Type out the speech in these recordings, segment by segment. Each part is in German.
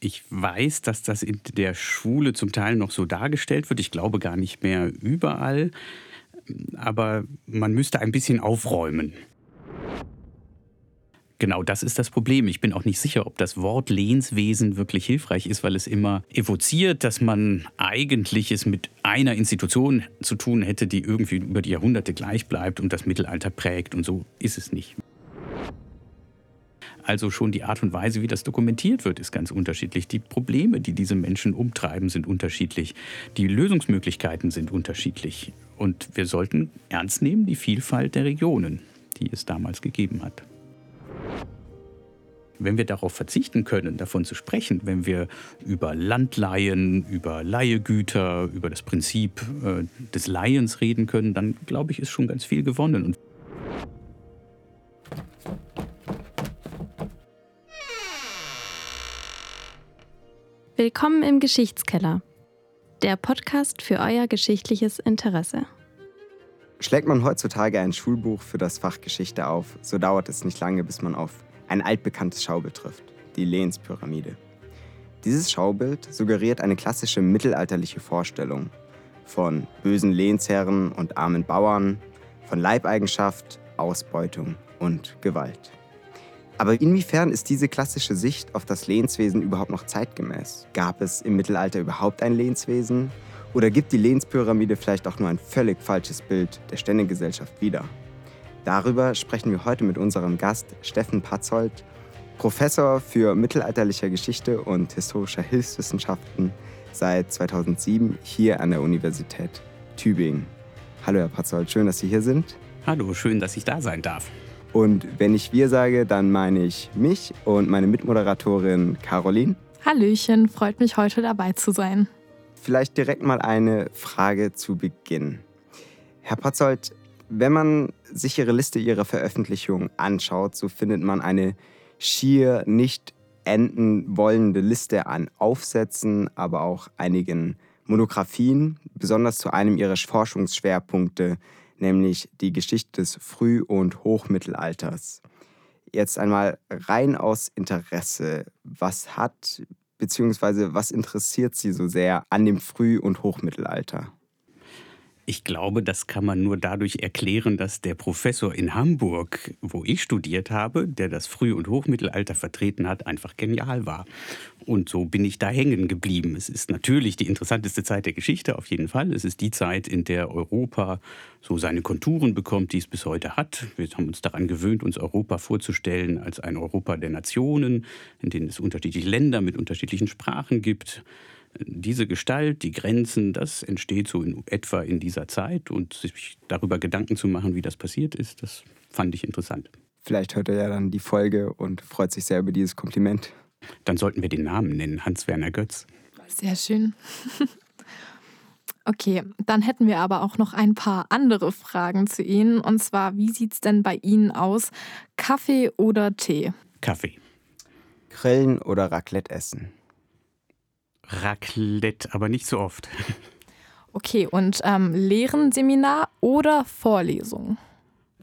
Ich weiß, dass das in der Schule zum Teil noch so dargestellt wird. Ich glaube gar nicht mehr überall. Aber man müsste ein bisschen aufräumen. Genau, das ist das Problem. Ich bin auch nicht sicher, ob das Wort Lehnswesen wirklich hilfreich ist, weil es immer evoziert, dass man eigentlich es mit einer Institution zu tun hätte, die irgendwie über die Jahrhunderte gleich bleibt und das Mittelalter prägt. Und so ist es nicht. Also schon die Art und Weise, wie das dokumentiert wird, ist ganz unterschiedlich. Die Probleme, die diese Menschen umtreiben, sind unterschiedlich. Die Lösungsmöglichkeiten sind unterschiedlich. Und wir sollten ernst nehmen die Vielfalt der Regionen, die es damals gegeben hat. Wenn wir darauf verzichten können, davon zu sprechen, wenn wir über Landleihen, über Leihegüter, über das Prinzip äh, des Leihens reden können, dann glaube ich, ist schon ganz viel gewonnen. Willkommen im Geschichtskeller, der Podcast für euer geschichtliches Interesse. Schlägt man heutzutage ein Schulbuch für das Fach Geschichte auf, so dauert es nicht lange, bis man auf ein altbekanntes Schaubild trifft, die Lehnspyramide. Dieses Schaubild suggeriert eine klassische mittelalterliche Vorstellung von bösen Lehnsherren und armen Bauern, von Leibeigenschaft, Ausbeutung und Gewalt. Aber inwiefern ist diese klassische Sicht auf das Lehnswesen überhaupt noch zeitgemäß? Gab es im Mittelalter überhaupt ein Lehnswesen? Oder gibt die Lehnspyramide vielleicht auch nur ein völlig falsches Bild der Ständegesellschaft wieder? Darüber sprechen wir heute mit unserem Gast Steffen Patzold, Professor für mittelalterliche Geschichte und historischer Hilfswissenschaften seit 2007 hier an der Universität Tübingen. Hallo Herr Patzold, schön, dass Sie hier sind. Hallo, schön, dass ich da sein darf. Und wenn ich wir sage, dann meine ich mich und meine Mitmoderatorin Caroline. Hallöchen, freut mich heute dabei zu sein. Vielleicht direkt mal eine Frage zu Beginn. Herr Patzold, wenn man sich Ihre Liste Ihrer Veröffentlichungen anschaut, so findet man eine schier nicht enden wollende Liste an Aufsätzen, aber auch einigen Monographien, besonders zu einem ihrer Forschungsschwerpunkte, nämlich die Geschichte des Früh- und Hochmittelalters. Jetzt einmal rein aus Interesse, was hat bzw. was interessiert Sie so sehr an dem Früh- und Hochmittelalter? Ich glaube, das kann man nur dadurch erklären, dass der Professor in Hamburg, wo ich studiert habe, der das Früh- und Hochmittelalter vertreten hat, einfach genial war. Und so bin ich da hängen geblieben. Es ist natürlich die interessanteste Zeit der Geschichte, auf jeden Fall. Es ist die Zeit, in der Europa so seine Konturen bekommt, die es bis heute hat. Wir haben uns daran gewöhnt, uns Europa vorzustellen als ein Europa der Nationen, in denen es unterschiedliche Länder mit unterschiedlichen Sprachen gibt diese Gestalt, die Grenzen, das entsteht so in etwa in dieser Zeit und sich darüber Gedanken zu machen, wie das passiert ist, das fand ich interessant. Vielleicht hört er ja dann die Folge und freut sich sehr über dieses Kompliment. Dann sollten wir den Namen nennen, Hans-Werner Götz. Sehr schön. Okay, dann hätten wir aber auch noch ein paar andere Fragen zu Ihnen. Und zwar, wie sieht es denn bei Ihnen aus? Kaffee oder Tee? Kaffee. Grillen oder Raclette essen? Raclette, aber nicht so oft. Okay, und ähm, Lehren, Seminar oder Vorlesung?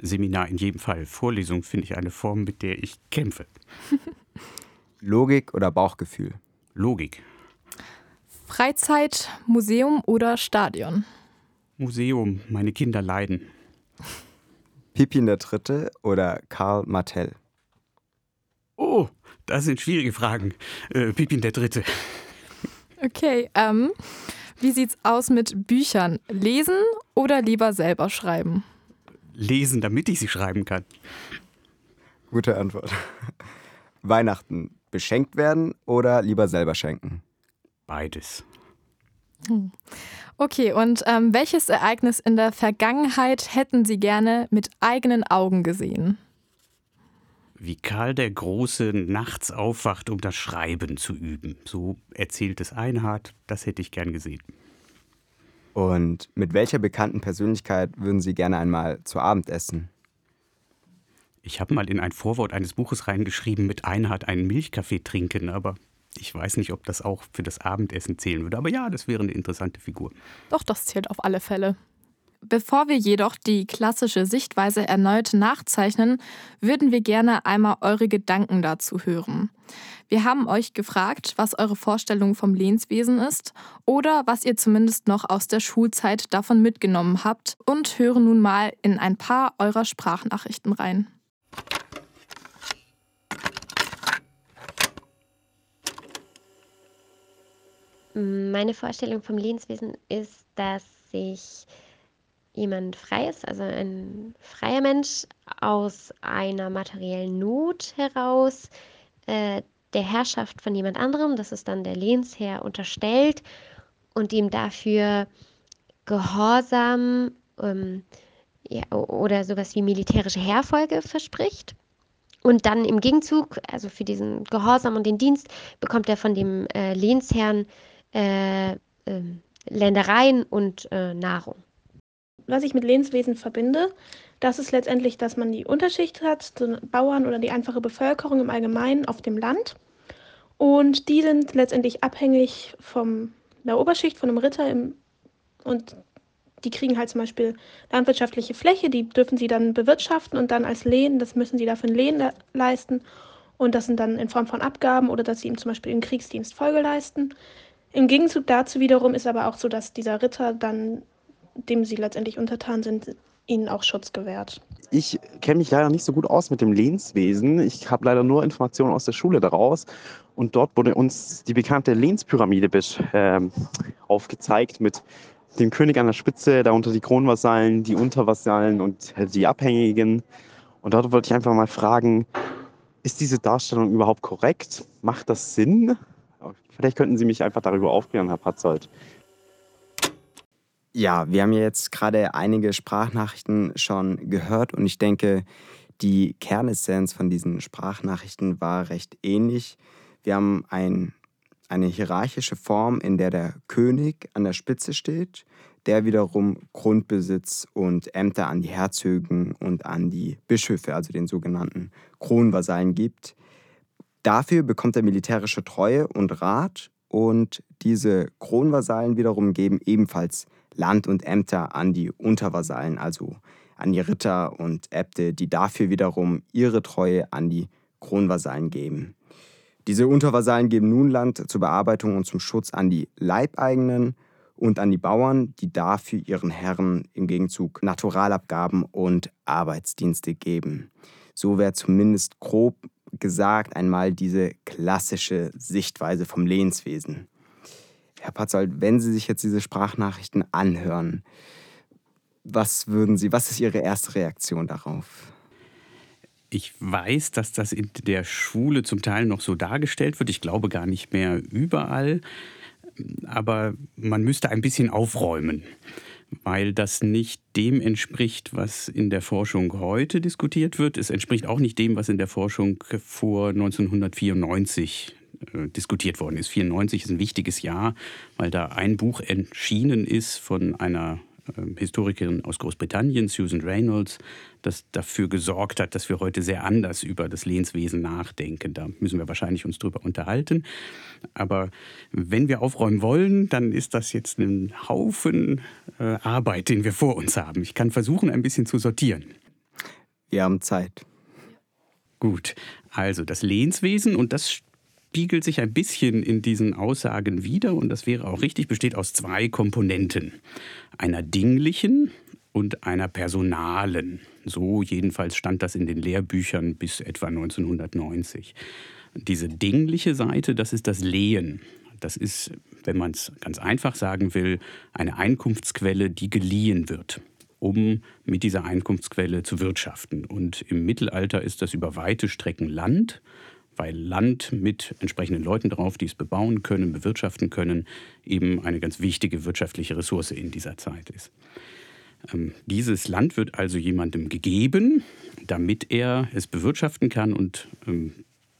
Seminar in jedem Fall. Vorlesung finde ich eine Form, mit der ich kämpfe. Logik oder Bauchgefühl? Logik. Freizeit, Museum oder Stadion? Museum, meine Kinder leiden. Pippin der Dritte oder Karl Martell? Oh, das sind schwierige Fragen. Äh, Pippin der Dritte. Okay, ähm, wie sieht's aus mit Büchern? Lesen oder lieber selber schreiben? Lesen, damit ich sie schreiben kann. Gute Antwort. Weihnachten beschenkt werden oder lieber selber schenken? Beides. Hm. Okay, und ähm, welches Ereignis in der Vergangenheit hätten Sie gerne mit eigenen Augen gesehen? Wie Karl der Große nachts aufwacht, um das Schreiben zu üben. So erzählt es Einhard, das hätte ich gern gesehen. Und mit welcher bekannten Persönlichkeit würden Sie gerne einmal zu Abend essen? Ich habe mal in ein Vorwort eines Buches reingeschrieben, mit Einhard einen Milchkaffee trinken, aber ich weiß nicht, ob das auch für das Abendessen zählen würde. Aber ja, das wäre eine interessante Figur. Doch, das zählt auf alle Fälle. Bevor wir jedoch die klassische Sichtweise erneut nachzeichnen, würden wir gerne einmal eure Gedanken dazu hören. Wir haben euch gefragt, was eure Vorstellung vom Lehnswesen ist oder was ihr zumindest noch aus der Schulzeit davon mitgenommen habt und hören nun mal in ein paar eurer Sprachnachrichten rein. Meine Vorstellung vom Lehnswesen ist, dass sich jemand Freies, also ein freier Mensch aus einer materiellen Not heraus äh, der Herrschaft von jemand anderem, das ist dann der Lehnsherr, unterstellt und ihm dafür Gehorsam ähm, ja, oder sowas wie militärische Herfolge verspricht. Und dann im Gegenzug, also für diesen Gehorsam und den Dienst, bekommt er von dem äh, Lehnsherrn äh, äh, Ländereien und äh, Nahrung was ich mit Lehnswesen verbinde, das ist letztendlich, dass man die Unterschicht hat, so Bauern oder die einfache Bevölkerung im Allgemeinen auf dem Land. Und die sind letztendlich abhängig von der Oberschicht, von einem Ritter. Im, und die kriegen halt zum Beispiel landwirtschaftliche Fläche, die dürfen sie dann bewirtschaften und dann als Lehen, das müssen sie dafür ein Lehen le leisten. Und das sind dann in Form von Abgaben oder dass sie ihm zum Beispiel im Kriegsdienst Folge leisten. Im Gegenzug dazu wiederum ist aber auch so, dass dieser Ritter dann dem sie letztendlich untertan sind, ihnen auch Schutz gewährt. Ich kenne mich leider nicht so gut aus mit dem Lehnswesen. Ich habe leider nur Informationen aus der Schule daraus. Und dort wurde uns die bekannte Lehnspyramide äh, aufgezeigt mit dem König an der Spitze, darunter die Kronvasallen, die Untervasallen und die Abhängigen. Und dort wollte ich einfach mal fragen, ist diese Darstellung überhaupt korrekt? Macht das Sinn? Vielleicht könnten Sie mich einfach darüber aufklären, Herr Patzold. Ja, wir haben ja jetzt gerade einige Sprachnachrichten schon gehört und ich denke, die Kernessenz von diesen Sprachnachrichten war recht ähnlich. Wir haben ein, eine hierarchische Form, in der der König an der Spitze steht, der wiederum Grundbesitz und Ämter an die Herzögen und an die Bischöfe, also den sogenannten Kronvasallen, gibt. Dafür bekommt er militärische Treue und Rat und diese Kronvasallen wiederum geben ebenfalls Land und Ämter an die Untervasallen, also an die Ritter und Äbte, die dafür wiederum ihre Treue an die Kronvasallen geben. Diese Untervasallen geben nun Land zur Bearbeitung und zum Schutz an die Leibeigenen und an die Bauern, die dafür ihren Herren im Gegenzug Naturalabgaben und Arbeitsdienste geben. So wäre zumindest grob gesagt einmal diese klassische Sichtweise vom Lehnswesen. Herr Patzold, wenn Sie sich jetzt diese Sprachnachrichten anhören, was würden Sie, was ist Ihre erste Reaktion darauf? Ich weiß, dass das in der Schule zum Teil noch so dargestellt wird. Ich glaube gar nicht mehr überall. Aber man müsste ein bisschen aufräumen, weil das nicht dem entspricht, was in der Forschung heute diskutiert wird. Es entspricht auch nicht dem, was in der Forschung vor 1994 äh, diskutiert worden ist. 94 ist ein wichtiges Jahr, weil da ein Buch erschienen ist von einer äh, Historikerin aus Großbritannien, Susan Reynolds, das dafür gesorgt hat, dass wir heute sehr anders über das Lehnswesen nachdenken. Da müssen wir wahrscheinlich uns drüber unterhalten. Aber wenn wir aufräumen wollen, dann ist das jetzt ein Haufen äh, Arbeit, den wir vor uns haben. Ich kann versuchen, ein bisschen zu sortieren. Wir haben Zeit. Gut, also das Lehnswesen und das spiegelt sich ein bisschen in diesen Aussagen wider und das wäre auch richtig, besteht aus zwei Komponenten. Einer dinglichen und einer personalen. So jedenfalls stand das in den Lehrbüchern bis etwa 1990. Diese dingliche Seite, das ist das Lehen. Das ist, wenn man es ganz einfach sagen will, eine Einkunftsquelle, die geliehen wird um mit dieser Einkunftsquelle zu wirtschaften. Und im Mittelalter ist das über weite Strecken Land weil Land mit entsprechenden Leuten drauf, die es bebauen können, bewirtschaften können, eben eine ganz wichtige wirtschaftliche Ressource in dieser Zeit ist. Ähm, dieses Land wird also jemandem gegeben, damit er es bewirtschaften kann und ähm,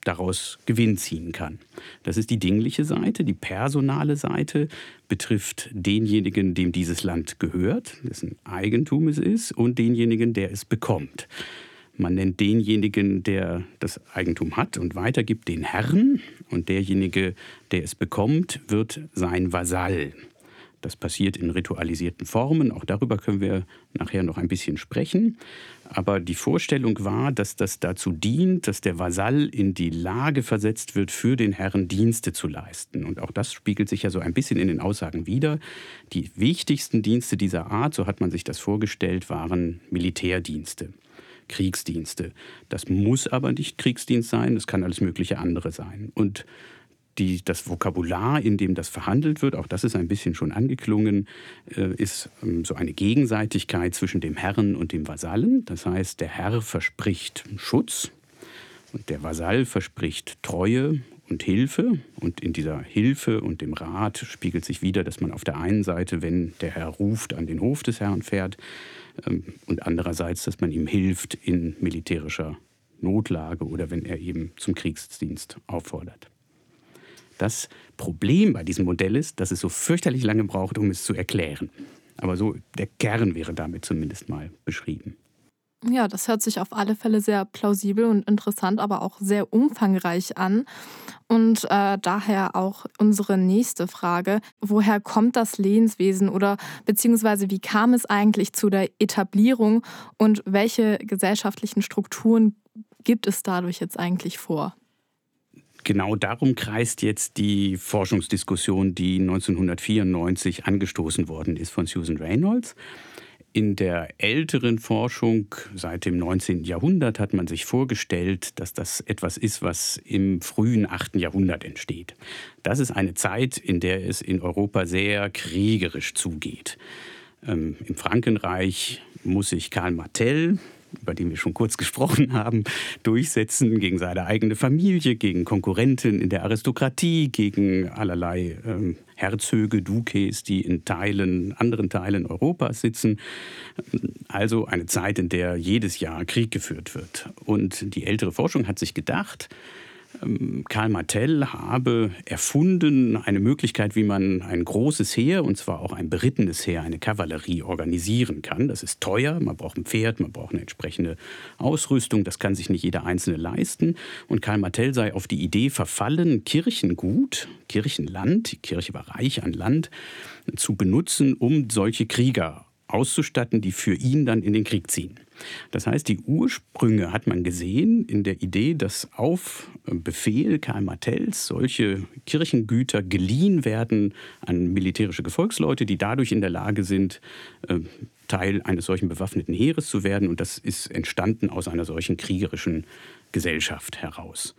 daraus Gewinn ziehen kann. Das ist die dingliche Seite. Die personale Seite betrifft denjenigen, dem dieses Land gehört, dessen Eigentum es ist, und denjenigen, der es bekommt. Man nennt denjenigen, der das Eigentum hat und weitergibt, den Herrn. Und derjenige, der es bekommt, wird sein Vasall. Das passiert in ritualisierten Formen. Auch darüber können wir nachher noch ein bisschen sprechen. Aber die Vorstellung war, dass das dazu dient, dass der Vasall in die Lage versetzt wird, für den Herrn Dienste zu leisten. Und auch das spiegelt sich ja so ein bisschen in den Aussagen wider. Die wichtigsten Dienste dieser Art, so hat man sich das vorgestellt, waren Militärdienste. Kriegsdienste. Das muss aber nicht Kriegsdienst sein, das kann alles mögliche andere sein. Und die, das Vokabular, in dem das verhandelt wird, auch das ist ein bisschen schon angeklungen, äh, ist ähm, so eine Gegenseitigkeit zwischen dem Herrn und dem Vasallen. Das heißt, der Herr verspricht Schutz und der Vasall verspricht Treue und Hilfe. Und in dieser Hilfe und dem Rat spiegelt sich wieder, dass man auf der einen Seite, wenn der Herr ruft, an den Hof des Herrn fährt und andererseits, dass man ihm hilft in militärischer Notlage oder wenn er eben zum Kriegsdienst auffordert. Das Problem bei diesem Modell ist, dass es so fürchterlich lange braucht, um es zu erklären. Aber so der Kern wäre damit zumindest mal beschrieben. Ja, das hört sich auf alle Fälle sehr plausibel und interessant, aber auch sehr umfangreich an. Und äh, daher auch unsere nächste Frage. Woher kommt das Lehenswesen oder beziehungsweise wie kam es eigentlich zu der Etablierung und welche gesellschaftlichen Strukturen gibt es dadurch jetzt eigentlich vor? genau darum kreist jetzt die Forschungsdiskussion, die 1994 angestoßen worden ist von Susan Reynolds. In der älteren Forschung seit dem 19. Jahrhundert hat man sich vorgestellt, dass das etwas ist, was im frühen 8. Jahrhundert entsteht. Das ist eine Zeit, in der es in Europa sehr kriegerisch zugeht. Ähm, Im Frankenreich muss sich Karl Martell, über den wir schon kurz gesprochen haben, durchsetzen gegen seine eigene Familie, gegen Konkurrenten in der Aristokratie, gegen allerlei ähm, Herzöge, Dukes, die in Teilen, anderen Teilen Europas sitzen. Also eine Zeit, in der jedes Jahr Krieg geführt wird. Und die ältere Forschung hat sich gedacht, Karl Martell habe erfunden eine Möglichkeit, wie man ein großes Heer, und zwar auch ein berittenes Heer, eine Kavallerie organisieren kann. Das ist teuer, man braucht ein Pferd, man braucht eine entsprechende Ausrüstung, das kann sich nicht jeder Einzelne leisten. Und Karl Martell sei auf die Idee verfallen, Kirchengut, Kirchenland, die Kirche war reich an Land, zu benutzen, um solche Krieger auszustatten, die für ihn dann in den Krieg ziehen. Das heißt, die Ursprünge hat man gesehen in der Idee, dass auf Befehl Karl Martells solche Kirchengüter geliehen werden an militärische Gefolgsleute, die dadurch in der Lage sind, äh, Teil eines solchen bewaffneten Heeres zu werden. Und das ist entstanden aus einer solchen kriegerischen Gesellschaft heraus.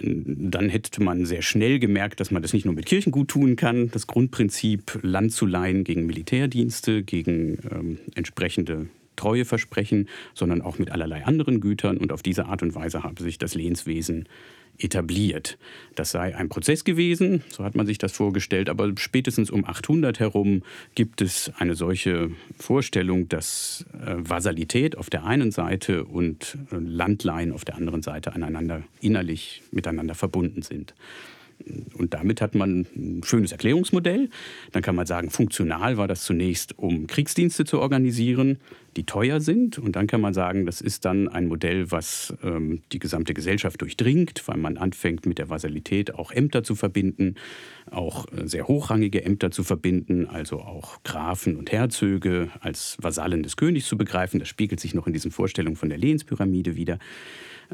Dann hätte man sehr schnell gemerkt, dass man das nicht nur mit Kirchengut tun kann. Das Grundprinzip Land zu leihen gegen Militärdienste, gegen ähm, entsprechende Treueversprechen, sondern auch mit allerlei anderen Gütern. Und auf diese Art und Weise habe sich das Lehnswesen etabliert. Das sei ein Prozess gewesen, so hat man sich das vorgestellt, aber spätestens um 800 herum gibt es eine solche Vorstellung, dass äh, Vasalität auf der einen Seite und äh, Landleihen auf der anderen Seite aneinander innerlich miteinander verbunden sind. Und damit hat man ein schönes Erklärungsmodell. Dann kann man sagen, funktional war das zunächst, um Kriegsdienste zu organisieren, die teuer sind. Und dann kann man sagen, das ist dann ein Modell, was ähm, die gesamte Gesellschaft durchdringt, weil man anfängt mit der Vasalität auch Ämter zu verbinden, auch äh, sehr hochrangige Ämter zu verbinden, also auch Grafen und Herzöge als Vasallen des Königs zu begreifen. Das spiegelt sich noch in diesen Vorstellungen von der Lehenspyramide wieder.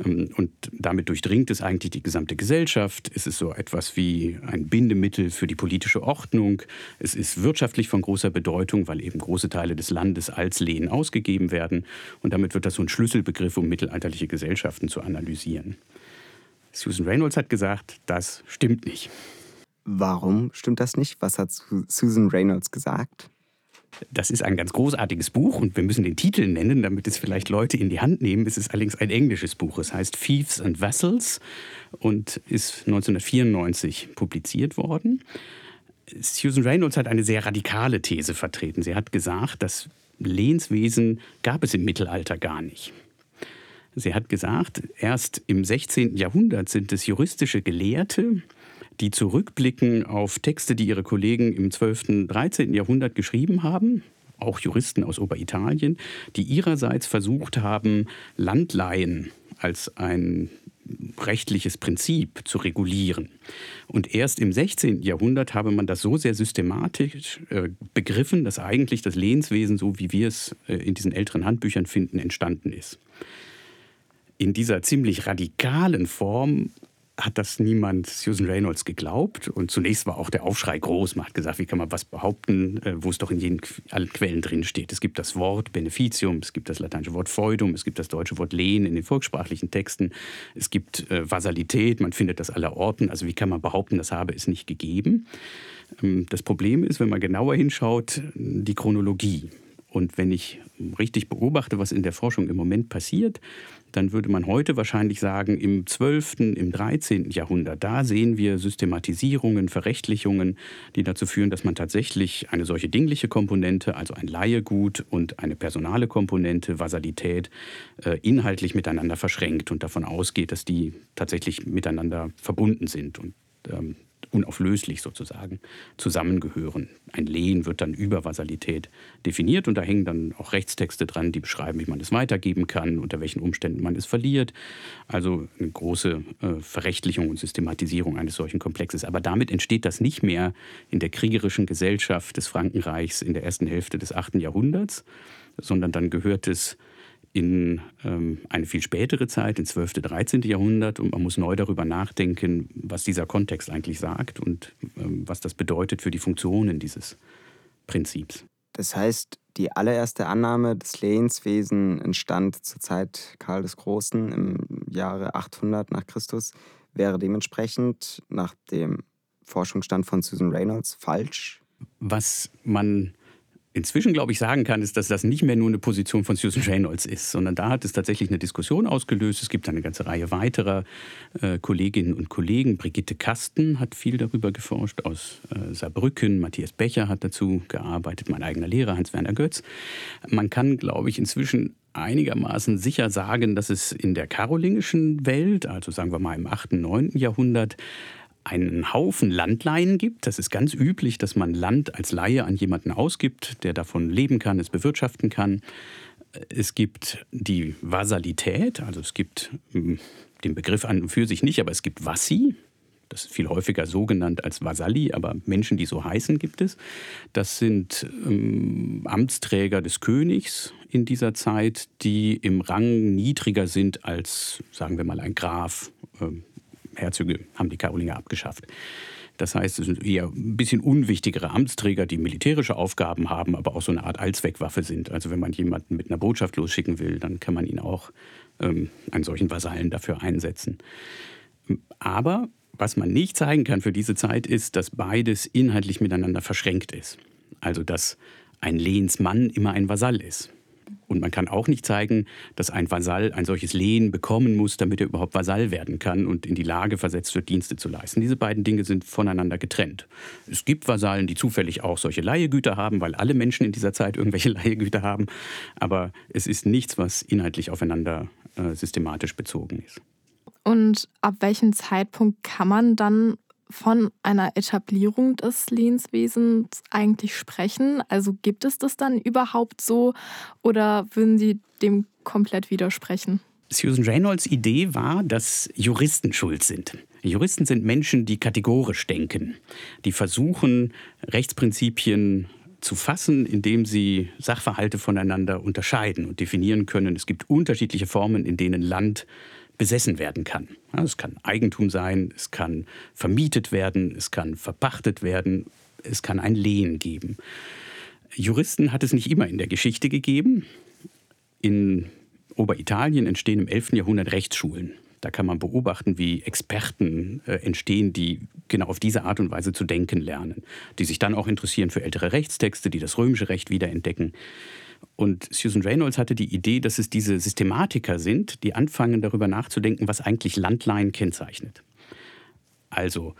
Ähm, und damit durchdringt es eigentlich die gesamte Gesellschaft. Es ist so etwas wie ein Bindemittel für die politische Ordnung. Es ist wirtschaftlich von großer Bedeutung, weil eben große Teile des Landes als Lehen ausgegeben werden. Und damit wird das so ein Schlüsselbegriff, um mittelalterliche Gesellschaften zu analysieren. Susan Reynolds hat gesagt, das stimmt nicht. Warum stimmt das nicht? Was hat Susan Reynolds gesagt? Das ist ein ganz großartiges Buch und wir müssen den Titel nennen, damit es vielleicht Leute in die Hand nehmen. Es ist allerdings ein englisches Buch. Es heißt Thieves and Vessels und ist 1994 publiziert worden. Susan Reynolds hat eine sehr radikale These vertreten. Sie hat gesagt, das Lehnswesen gab es im Mittelalter gar nicht. Sie hat gesagt, erst im 16. Jahrhundert sind es juristische Gelehrte, die zurückblicken auf Texte, die ihre Kollegen im 12., 13. Jahrhundert geschrieben haben, auch Juristen aus Oberitalien, die ihrerseits versucht haben, Landleihen als ein rechtliches Prinzip zu regulieren. Und erst im 16. Jahrhundert habe man das so sehr systematisch äh, begriffen, dass eigentlich das Lehnswesen, so wie wir es äh, in diesen älteren Handbüchern finden, entstanden ist. In dieser ziemlich radikalen Form hat das niemand Susan Reynolds geglaubt. Und zunächst war auch der Aufschrei groß. Man hat gesagt, wie kann man was behaupten, äh, wo es doch in jeden, allen Quellen drin steht. Es gibt das Wort Beneficium, es gibt das lateinische Wort Feudum, es gibt das deutsche Wort Lehen in den volkssprachlichen Texten, es gibt äh, Vasalität, man findet das aller Orten. Also wie kann man behaupten, das habe es nicht gegeben? Ähm, das Problem ist, wenn man genauer hinschaut, die Chronologie. Und wenn ich richtig beobachte, was in der Forschung im Moment passiert, dann würde man heute wahrscheinlich sagen, im 12., im 13. Jahrhundert, da sehen wir Systematisierungen, Verrechtlichungen, die dazu führen, dass man tatsächlich eine solche dingliche Komponente, also ein Laiegut und eine personale Komponente, Vasalität, äh, inhaltlich miteinander verschränkt und davon ausgeht, dass die tatsächlich miteinander verbunden sind. Und ähm, unauflöslich sozusagen zusammengehören. Ein Lehen wird dann über Vasalität definiert und da hängen dann auch Rechtstexte dran, die beschreiben, wie man es weitergeben kann, unter welchen Umständen man es verliert. Also eine große äh, Verrechtlichung und Systematisierung eines solchen Komplexes. Aber damit entsteht das nicht mehr in der kriegerischen Gesellschaft des Frankenreichs in der ersten Hälfte des 8. Jahrhunderts, sondern dann gehört es in ähm, eine viel spätere Zeit, ins 12., 13. Jahrhundert. Und man muss neu darüber nachdenken, was dieser Kontext eigentlich sagt und ähm, was das bedeutet für die Funktionen dieses Prinzips. Das heißt, die allererste Annahme des Lehenswesen entstand zur Zeit Karl des Großen im Jahre 800 nach Christus, wäre dementsprechend nach dem Forschungsstand von Susan Reynolds falsch. Was man inzwischen, glaube ich, sagen kann, ist, dass das nicht mehr nur eine Position von Susan Reynolds ist, sondern da hat es tatsächlich eine Diskussion ausgelöst. Es gibt eine ganze Reihe weiterer äh, Kolleginnen und Kollegen. Brigitte Kasten hat viel darüber geforscht aus äh, Saarbrücken. Matthias Becher hat dazu gearbeitet, mein eigener Lehrer Hans-Werner Götz. Man kann, glaube ich, inzwischen einigermaßen sicher sagen, dass es in der karolingischen Welt, also sagen wir mal im 8., 9. Jahrhundert, einen Haufen Landleihen gibt. Das ist ganz üblich, dass man Land als Laie an jemanden ausgibt, der davon leben kann, es bewirtschaften kann. Es gibt die Vasalität, also es gibt hm, den Begriff an und für sich nicht, aber es gibt Vassi. Das ist viel häufiger so genannt als Vasalli, aber Menschen, die so heißen, gibt es. Das sind ähm, Amtsträger des Königs in dieser Zeit, die im Rang niedriger sind als, sagen wir mal, ein Graf, ähm, Herzöge haben die Karolinger abgeschafft. Das heißt, es sind eher ein bisschen unwichtigere Amtsträger, die militärische Aufgaben haben, aber auch so eine Art Allzweckwaffe sind. Also wenn man jemanden mit einer Botschaft losschicken will, dann kann man ihn auch ähm, einen solchen Vasallen dafür einsetzen. Aber was man nicht zeigen kann für diese Zeit ist, dass beides inhaltlich miteinander verschränkt ist. Also dass ein Lehensmann immer ein Vasall ist. Und man kann auch nicht zeigen, dass ein Vasall ein solches Lehen bekommen muss, damit er überhaupt Vasall werden kann und in die Lage versetzt wird, Dienste zu leisten. Diese beiden Dinge sind voneinander getrennt. Es gibt Vasallen, die zufällig auch solche Leihegüter haben, weil alle Menschen in dieser Zeit irgendwelche Leihegüter haben. Aber es ist nichts, was inhaltlich aufeinander äh, systematisch bezogen ist. Und ab welchem Zeitpunkt kann man dann von einer Etablierung des Lehnswesens eigentlich sprechen? Also gibt es das dann überhaupt so oder würden Sie dem komplett widersprechen? Susan Reynolds Idee war, dass Juristen schuld sind. Juristen sind Menschen, die kategorisch denken, die versuchen, Rechtsprinzipien zu fassen, indem sie Sachverhalte voneinander unterscheiden und definieren können. Es gibt unterschiedliche Formen, in denen Land besessen werden kann. Es kann Eigentum sein, es kann vermietet werden, es kann verpachtet werden, es kann ein Lehen geben. Juristen hat es nicht immer in der Geschichte gegeben. In Oberitalien entstehen im 11. Jahrhundert Rechtsschulen. Da kann man beobachten, wie Experten äh, entstehen, die genau auf diese Art und Weise zu denken lernen, die sich dann auch interessieren für ältere Rechtstexte, die das römische Recht wiederentdecken. Und Susan Reynolds hatte die Idee, dass es diese Systematiker sind, die anfangen darüber nachzudenken, was eigentlich Landleihen kennzeichnet. Also,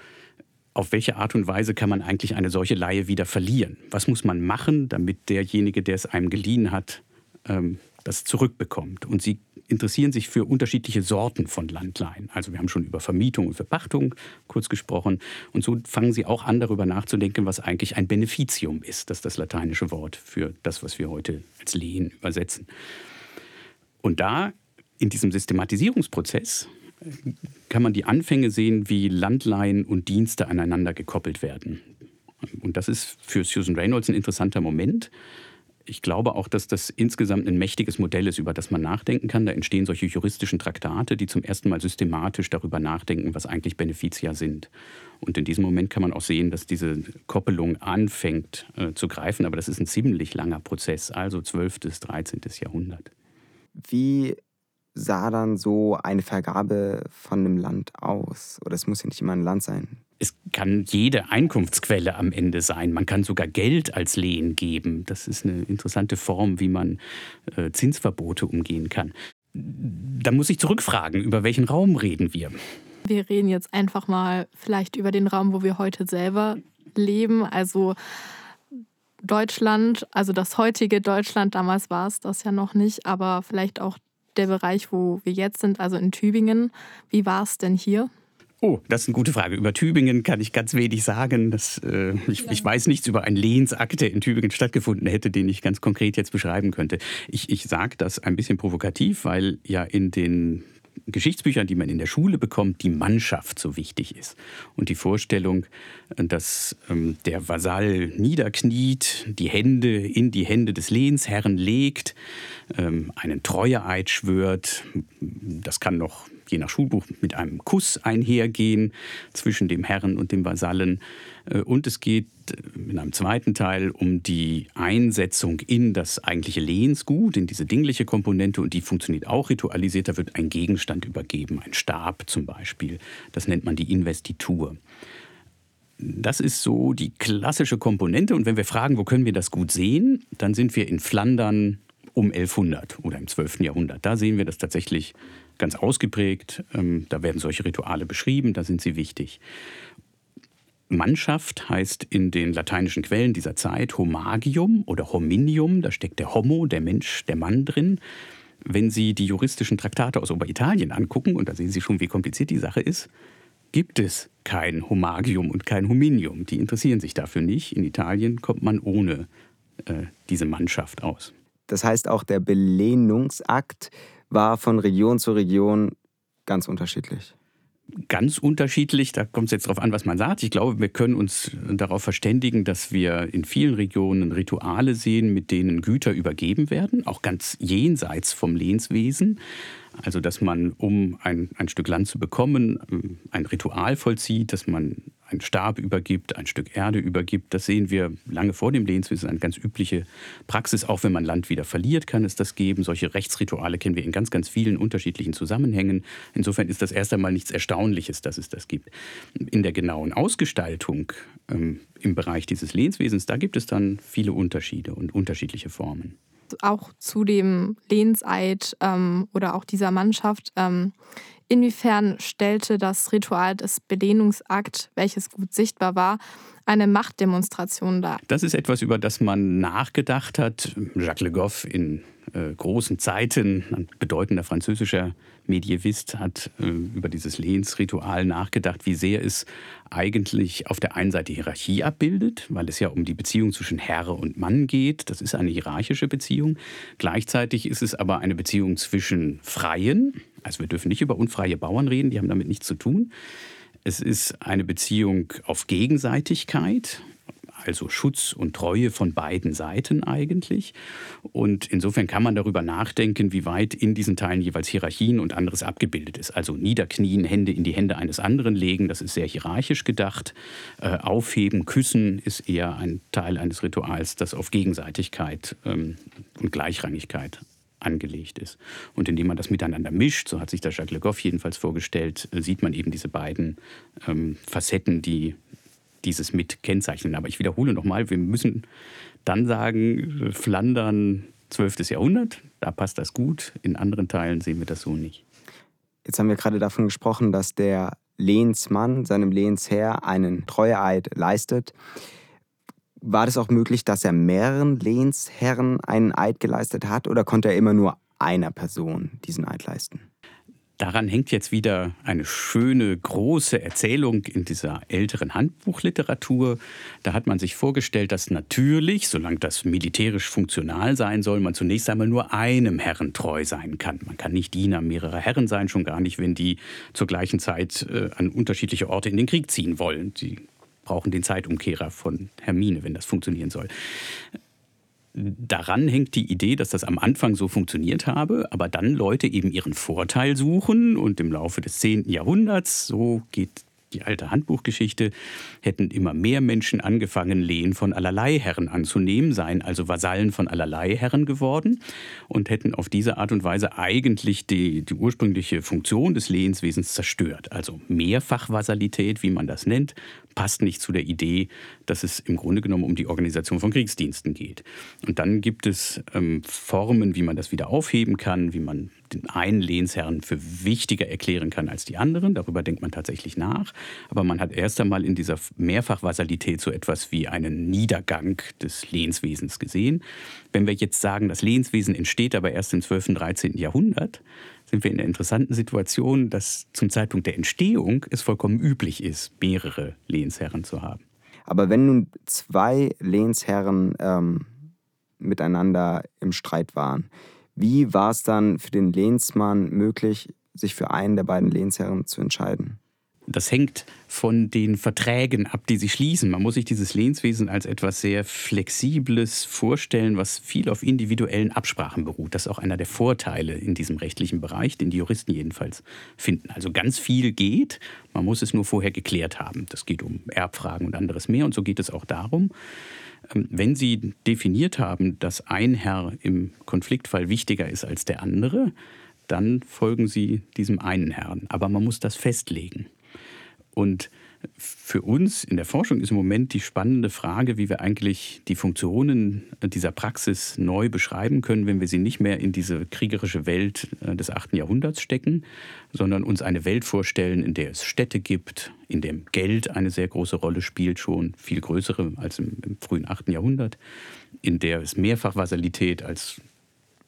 auf welche Art und Weise kann man eigentlich eine solche Leihe wieder verlieren? Was muss man machen, damit derjenige, der es einem geliehen hat, ähm, das zurückbekommt? Und sie interessieren sich für unterschiedliche Sorten von Landleihen. Also wir haben schon über Vermietung und Verpachtung kurz gesprochen. Und so fangen sie auch an, darüber nachzudenken, was eigentlich ein Beneficium ist. Das ist das lateinische Wort für das, was wir heute als Lehen übersetzen. Und da, in diesem Systematisierungsprozess, kann man die Anfänge sehen, wie Landleihen und Dienste aneinander gekoppelt werden. Und das ist für Susan Reynolds ein interessanter Moment. Ich glaube auch, dass das insgesamt ein mächtiges Modell ist, über das man nachdenken kann. Da entstehen solche juristischen Traktate, die zum ersten Mal systematisch darüber nachdenken, was eigentlich Beneficia sind. Und in diesem Moment kann man auch sehen, dass diese Koppelung anfängt äh, zu greifen. Aber das ist ein ziemlich langer Prozess, also 12. bis 13. Jahrhundert. Wie sah dann so eine Vergabe von einem Land aus? Oder es muss ja nicht immer ein Land sein. Es kann jede Einkunftsquelle am Ende sein. Man kann sogar Geld als Lehen geben. Das ist eine interessante Form, wie man äh, Zinsverbote umgehen kann. Da muss ich zurückfragen, über welchen Raum reden wir? Wir reden jetzt einfach mal vielleicht über den Raum, wo wir heute selber leben. Also Deutschland, also das heutige Deutschland, damals war es das ja noch nicht, aber vielleicht auch der Bereich, wo wir jetzt sind, also in Tübingen. Wie war es denn hier? Oh, das ist eine gute Frage. Über Tübingen kann ich ganz wenig sagen. Das, äh, ich, ich, weiß nichts über einen Lehnsakt, der in Tübingen stattgefunden hätte, den ich ganz konkret jetzt beschreiben könnte. Ich, ich sage das ein bisschen provokativ, weil ja in den Geschichtsbüchern, die man in der Schule bekommt, die Mannschaft so wichtig ist. Und die Vorstellung, dass ähm, der Vasall niederkniet, die Hände in die Hände des Lehnsherren legt, ähm, einen Treueeid schwört. Das kann noch je nach Schulbuch mit einem Kuss einhergehen zwischen dem Herrn und dem Vasallen. Äh, und es geht äh, in einem zweiten Teil um die Einsetzung in das eigentliche Lehensgut, in diese dingliche Komponente. Und die funktioniert auch ritualisiert. Da wird ein Gegenstand übergeben, ein Stab zum Beispiel. Das nennt man die Investitur. Das ist so die klassische Komponente. Und wenn wir fragen, wo können wir das gut sehen, dann sind wir in Flandern um 1100 oder im 12. Jahrhundert. Da sehen wir das tatsächlich ganz ausgeprägt. Ähm, da werden solche Rituale beschrieben, da sind sie wichtig. Mannschaft heißt in den lateinischen Quellen dieser Zeit Homagium oder Hominium, da steckt der Homo, der Mensch, der Mann drin. Wenn Sie die juristischen Traktate aus Oberitalien angucken, und da sehen Sie schon, wie kompliziert die Sache ist, gibt es kein Homagium und kein Hominium. Die interessieren sich dafür nicht. In Italien kommt man ohne äh, diese Mannschaft aus. Das heißt, auch der Belehnungsakt war von Region zu Region ganz unterschiedlich ganz unterschiedlich. Da kommt es jetzt darauf an, was man sagt. Ich glaube, wir können uns darauf verständigen, dass wir in vielen Regionen Rituale sehen, mit denen Güter übergeben werden, auch ganz jenseits vom Lehnswesen. Also, dass man, um ein, ein Stück Land zu bekommen, ähm, ein Ritual vollzieht, dass man einen Stab übergibt, ein Stück Erde übergibt. Das sehen wir lange vor dem Lehnswesen, eine ganz übliche Praxis. Auch wenn man Land wieder verliert, kann es das geben. Solche Rechtsrituale kennen wir in ganz, ganz vielen unterschiedlichen Zusammenhängen. Insofern ist das erst einmal nichts Erstaunliches, dass es das gibt. In der genauen Ausgestaltung ähm, im Bereich dieses Lehnswesens, da gibt es dann viele Unterschiede und unterschiedliche Formen auch zu dem Lehnseid ähm, oder auch dieser Mannschaft. Ähm, inwiefern stellte das Ritual des Belehnungsakt, welches gut sichtbar war, eine Machtdemonstration dar? Das ist etwas, über das man nachgedacht hat. Jacques Le Goff in äh, großen Zeiten, ein bedeutender französischer Medievist, hat äh, über dieses Lehnsritual nachgedacht, wie sehr es eigentlich auf der einen Seite Hierarchie abbildet, weil es ja um die Beziehung zwischen Herr und Mann geht. Das ist eine hierarchische Beziehung. Gleichzeitig ist es aber eine Beziehung zwischen Freien, also wir dürfen nicht über unfreie Bauern reden, die haben damit nichts zu tun. Es ist eine Beziehung auf Gegenseitigkeit also Schutz und Treue von beiden Seiten eigentlich. Und insofern kann man darüber nachdenken, wie weit in diesen Teilen jeweils Hierarchien und anderes abgebildet ist. Also niederknien, Hände in die Hände eines anderen legen, das ist sehr hierarchisch gedacht. Äh, aufheben, küssen ist eher ein Teil eines Rituals, das auf Gegenseitigkeit ähm, und Gleichrangigkeit angelegt ist. Und indem man das miteinander mischt, so hat sich der Jacques Le Goff jedenfalls vorgestellt, äh, sieht man eben diese beiden ähm, Facetten, die dieses mit kennzeichnen. Aber ich wiederhole nochmal, wir müssen dann sagen, Flandern 12. Jahrhundert, da passt das gut. In anderen Teilen sehen wir das so nicht. Jetzt haben wir gerade davon gesprochen, dass der Lehnsmann seinem Lehnsherr einen Treueeid leistet. War das auch möglich, dass er mehreren Lehnsherren einen Eid geleistet hat oder konnte er immer nur einer Person diesen Eid leisten? Daran hängt jetzt wieder eine schöne, große Erzählung in dieser älteren Handbuchliteratur. Da hat man sich vorgestellt, dass natürlich, solange das militärisch funktional sein soll, man zunächst einmal nur einem Herren treu sein kann. Man kann nicht Diener mehrerer Herren sein, schon gar nicht, wenn die zur gleichen Zeit äh, an unterschiedliche Orte in den Krieg ziehen wollen. Sie brauchen den Zeitumkehrer von Hermine, wenn das funktionieren soll daran hängt die Idee, dass das am Anfang so funktioniert habe, aber dann Leute eben ihren Vorteil suchen und im Laufe des 10. Jahrhunderts, so geht die alte Handbuchgeschichte, hätten immer mehr Menschen angefangen, Lehen von allerlei Herren anzunehmen, seien also Vasallen von allerlei Herren geworden und hätten auf diese Art und Weise eigentlich die, die ursprüngliche Funktion des Lehenswesens zerstört. Also Mehrfachvasalität, wie man das nennt, passt nicht zu der Idee, dass es im Grunde genommen um die Organisation von Kriegsdiensten geht. Und dann gibt es ähm, Formen, wie man das wieder aufheben kann, wie man den einen Lehnsherrn für wichtiger erklären kann als die anderen. Darüber denkt man tatsächlich nach. Aber man hat erst einmal in dieser Mehrfachvasalität so etwas wie einen Niedergang des Lehnswesens gesehen. Wenn wir jetzt sagen, das Lehnswesen entsteht aber erst im 12. und 13. Jahrhundert, sind wir in der interessanten Situation, dass zum Zeitpunkt der Entstehung es vollkommen üblich ist, mehrere Lehnsherren zu haben. Aber wenn nun zwei Lehnsherren ähm, miteinander im Streit waren, wie war es dann für den Lehnsmann möglich, sich für einen der beiden Lehnsherren zu entscheiden? Das hängt von den Verträgen ab, die sie schließen. Man muss sich dieses Lehnswesen als etwas sehr Flexibles vorstellen, was viel auf individuellen Absprachen beruht. Das ist auch einer der Vorteile in diesem rechtlichen Bereich, den die Juristen jedenfalls finden. Also ganz viel geht, man muss es nur vorher geklärt haben. Das geht um Erbfragen und anderes mehr und so geht es auch darum. Ähm, wenn Sie definiert haben, dass ein Herr im Konfliktfall wichtiger ist als der andere, dann folgen Sie diesem einen Herrn. Aber man muss das festlegen. Und für uns in der Forschung ist im Moment die spannende Frage, wie wir eigentlich die Funktionen dieser Praxis neu beschreiben können, wenn wir sie nicht mehr in diese kriegerische Welt äh, des 8. Jahrhunderts stecken, sondern uns eine Welt vorstellen, in der es Städte gibt, in dem Geld eine sehr große Rolle spielt, schon viel größere als im, im frühen 8. Jahrhundert, in der es Mehrfachvasalität als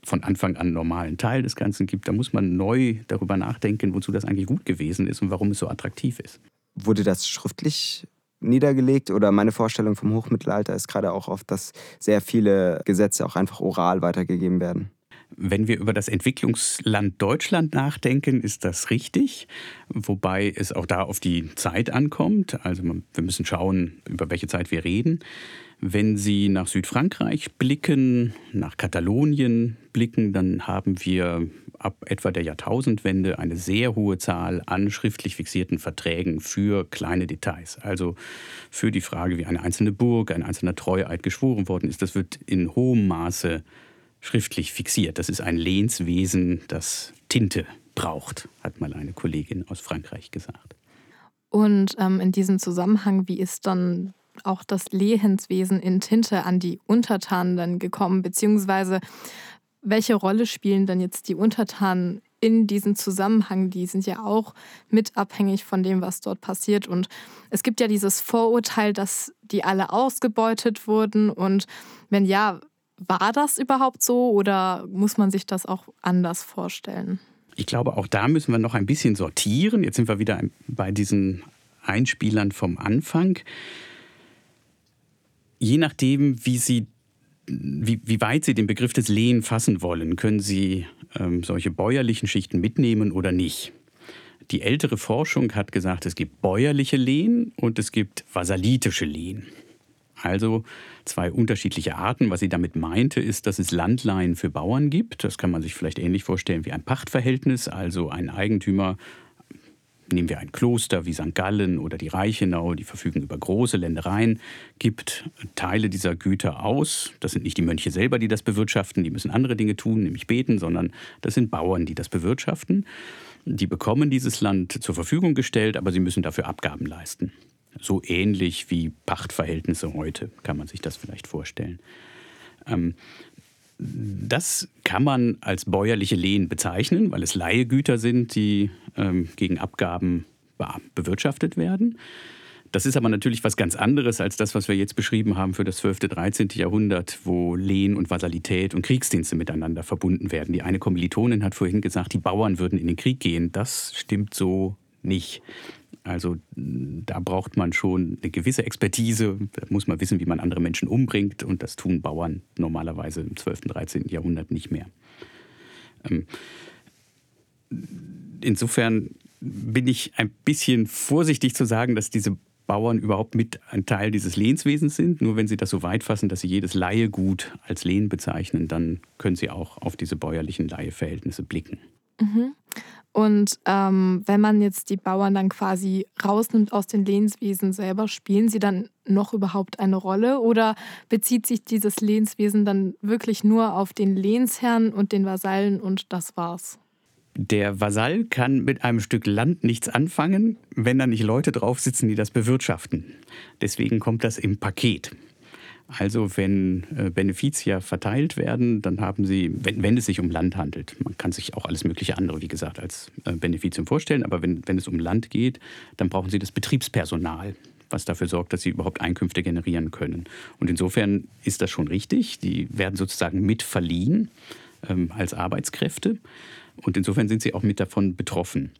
von Anfang an normalen Teil des Ganzen gibt. Da muss man neu darüber nachdenken, wozu das eigentlich gut gewesen ist und warum es so attraktiv ist. Wurde das schriftlich niedergelegt oder meine Vorstellung vom Hochmittelalter ist gerade auch oft, dass sehr viele Gesetze auch einfach oral weitergegeben werden. Wenn wir über das Entwicklungsland Deutschland nachdenken, ist das richtig, wobei es auch da auf die Zeit ankommt. Also wir müssen schauen, über welche Zeit wir reden. Wenn Sie nach Südfrankreich blicken, nach Katalonien blicken, dann haben wir ab etwa der Jahrtausendwende eine sehr hohe Zahl an schriftlich fixierten Verträgen für kleine Details. Also für die Frage, wie eine einzelne Burg, ein einzelner Treueid geschworen worden ist. Das wird in hohem Maße schriftlich fixiert. Das ist ein Lehnswesen, das Tinte braucht, hat mal eine Kollegin aus Frankreich gesagt. Und ähm, in diesem Zusammenhang, wie ist dann auch das Lehenswesen in Tinte an die Untertanen dann gekommen, beziehungsweise welche Rolle spielen denn jetzt die Untertanen in diesem Zusammenhang? Die sind ja auch mit abhängig von dem, was dort passiert. Und es gibt ja dieses Vorurteil, dass die alle ausgebeutet wurden. Und wenn ja, war das überhaupt so oder muss man sich das auch anders vorstellen? Ich glaube, auch da müssen wir noch ein bisschen sortieren. Jetzt sind wir wieder bei diesen Einspielern vom Anfang. Je nachdem, wie Sie wie, wie weit Sie den Begriff des Lehen fassen wollen, können Sie ähm, solche bäuerlichen Schichten mitnehmen oder nicht. Die ältere Forschung hat gesagt, es gibt bäuerliche Lehen und es gibt vasalitische Lehen. Also zwei unterschiedliche Arten. Was sie damit meinte, ist, dass es Landleihen für Bauern gibt. Das kann man sich vielleicht ähnlich vorstellen wie ein Pachtverhältnis. Also ein Eigentümer nehmen wir ein Kloster wie St. Gallen oder die Reichenau, die verfügen über große Ländereien, gibt Teile dieser Güter aus. Das sind nicht die Mönche selber, die das bewirtschaften, die müssen andere Dinge tun, nämlich beten, sondern das sind Bauern, die das bewirtschaften. Die bekommen dieses Land zur Verfügung gestellt, aber sie müssen dafür Abgaben leisten. So ähnlich wie Pachtverhältnisse heute, kann man sich das vielleicht vorstellen. Ähm, das kann man als bäuerliche Lehen bezeichnen, weil es Leihegüter sind, die ähm, gegen Abgaben bewirtschaftet werden. Das ist aber natürlich was ganz anderes als das, was wir jetzt beschrieben haben für das 12., 13. Jahrhundert, wo Lehen und Vasalität und Kriegsdienste miteinander verbunden werden. Die eine Kommilitonin hat vorhin gesagt, die Bauern würden in den Krieg gehen. Das stimmt so nicht. Also da braucht man schon eine gewisse Expertise, da muss man wissen, wie man andere Menschen umbringt und das tun Bauern normalerweise im 12., 13. Jahrhundert nicht mehr. Ähm, insofern bin ich ein bisschen vorsichtig zu sagen, dass diese Bauern überhaupt mit ein Teil dieses Lehnswesens sind. Nur wenn sie das so weit fassen, dass sie jedes Leihegut als Lehen bezeichnen, dann können sie auch auf diese bäuerlichen Leiheverhältnisse blicken. Mhm. Und ähm, wenn man jetzt die Bauern dann quasi rausnimmt aus den Lehnswesen selber, spielen sie dann noch überhaupt eine Rolle oder bezieht sich dieses Lehnswesen dann wirklich nur auf den Lehnsherrn und den Vasallen und das war's? Der Vasall kann mit einem Stück Land nichts anfangen, wenn da nicht Leute drauf sitzen, die das bewirtschaften. Deswegen kommt das im Paket. Also wenn äh, Benefizier verteilt werden, dann haben sie, wenn, wenn, es sich um Land handelt, man kann sich auch alles mögliche andere, wie gesagt, als äh, Benefizium vorstellen, aber wenn, wenn es um Land geht, dann brauchen sie das Betriebspersonal, was dafür sorgt, dass sie überhaupt Einkünfte generieren können. Und insofern ist das schon richtig. Die werden sozusagen mit verliehen ähm, als Arbeitskräfte. Und insofern sind sie auch mit davon betroffen.